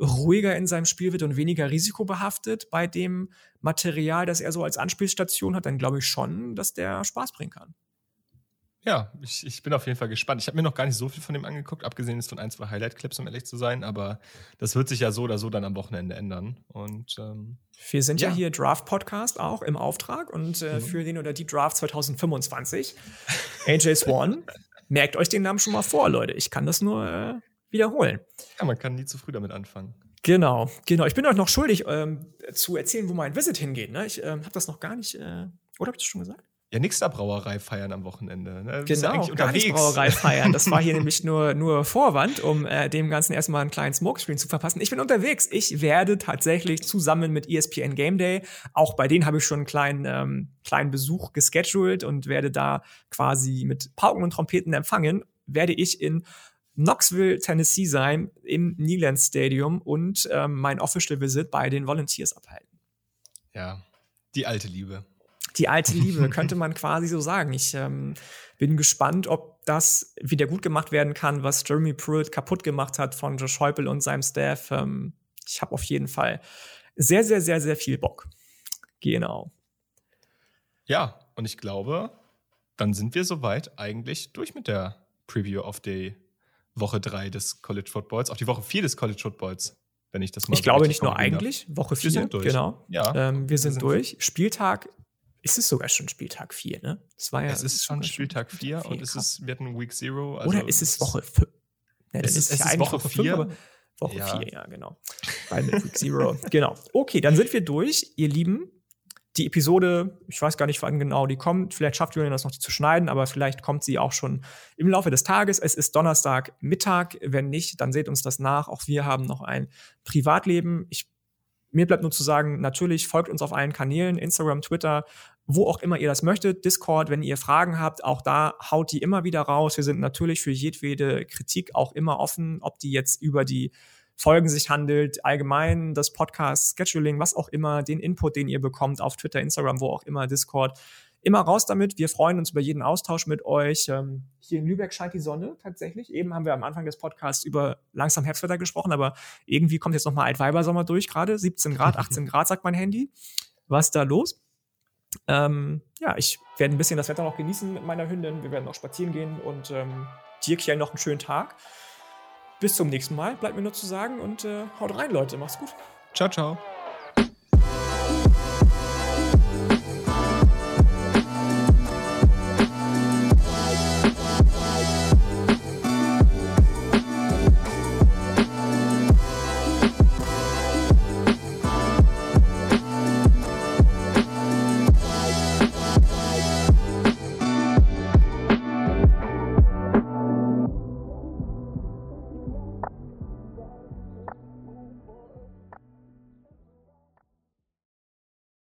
ruhiger in seinem Spiel wird und weniger risikobehaftet bei dem Material, das er so als Anspielstation hat, dann glaube ich schon, dass der Spaß bringen kann. Ja, ich, ich bin auf jeden Fall gespannt. Ich habe mir noch gar nicht so viel von dem angeguckt, abgesehen ist von ein, zwei Highlight-Clips, um ehrlich zu sein, aber das wird sich ja so oder so dann am Wochenende ändern. Und ähm, wir sind ja, ja hier Draft-Podcast auch im Auftrag und äh, mhm. für den oder die Draft 2025. AJ Swan, [laughs] merkt euch den Namen schon mal vor, Leute. Ich kann das nur äh, wiederholen. Ja, man kann nie zu früh damit anfangen. Genau, genau. Ich bin euch noch schuldig ähm, zu erzählen, wo mein Visit hingeht. Ne? Ich ähm, habe das noch gar nicht, äh, oder habe ich das schon gesagt? Ja, nix da Brauerei feiern am Wochenende. Ne? Genau, ja gar nicht Brauerei feiern. Das war hier [laughs] nämlich nur, nur Vorwand, um äh, dem Ganzen erstmal einen kleinen Smokescreen zu verpassen. Ich bin unterwegs. Ich werde tatsächlich zusammen mit ESPN Game Day, auch bei denen habe ich schon einen kleinen, ähm, kleinen Besuch gescheduled und werde da quasi mit Pauken und Trompeten empfangen, werde ich in Knoxville, Tennessee sein, im Neyland Stadium und ähm, mein Official Visit bei den Volunteers abhalten. Ja, die alte Liebe die alte Liebe, [laughs] könnte man quasi so sagen. Ich ähm, bin gespannt, ob das wieder gut gemacht werden kann, was Jeremy Pruitt kaputt gemacht hat von Josh Heupel und seinem Staff. Ähm, ich habe auf jeden Fall sehr, sehr, sehr, sehr viel Bock. Genau. Ja, und ich glaube, dann sind wir soweit eigentlich durch mit der Preview of the Woche 3 des College Footballs, auf die Woche 4 des College Footballs wenn ich das mal Ich so glaube nicht nur eigentlich, Woche 4, wir sind durch. genau. Ja, ähm, wir, sind, sind durch. Spieltag ist es sogar schon Spieltag 4, ne? Das war ja, es ist schon Spieltag 4 und es ist, wir hatten Week 0. Also Oder ist es Woche 5? Ja, es ist, es ist Woche 4. Woche 4, ja. ja, genau. Bei Week 0. [laughs] genau. Okay, dann sind wir durch, ihr Lieben. Die Episode, ich weiß gar nicht, wann genau die kommt. Vielleicht schafft Julian das noch zu schneiden, aber vielleicht kommt sie auch schon im Laufe des Tages. Es ist Donnerstag Mittag. Wenn nicht, dann seht uns das nach. Auch wir haben noch ein Privatleben. Ich mir bleibt nur zu sagen, natürlich folgt uns auf allen Kanälen, Instagram, Twitter, wo auch immer ihr das möchtet. Discord, wenn ihr Fragen habt, auch da haut die immer wieder raus. Wir sind natürlich für jedwede Kritik auch immer offen, ob die jetzt über die Folgen sich handelt, allgemein das Podcast, Scheduling, was auch immer, den Input, den ihr bekommt auf Twitter, Instagram, wo auch immer, Discord. Immer raus damit. Wir freuen uns über jeden Austausch mit euch. Ähm, hier in Lübeck scheint die Sonne tatsächlich. Eben haben wir am Anfang des Podcasts über langsam Herbstwetter gesprochen, aber irgendwie kommt jetzt nochmal Altweibersommer durch gerade. 17 Grad, [laughs] 18 Grad, sagt mein Handy. Was ist da los? Ähm, ja, ich werde ein bisschen das Wetter noch genießen mit meiner Hündin. Wir werden noch spazieren gehen und ähm, dir, Kiel, noch einen schönen Tag. bis zum nächsten Mal. Bleibt mir nur zu sagen und äh, haut rein, Leute. Macht's gut. Ciao, ciao.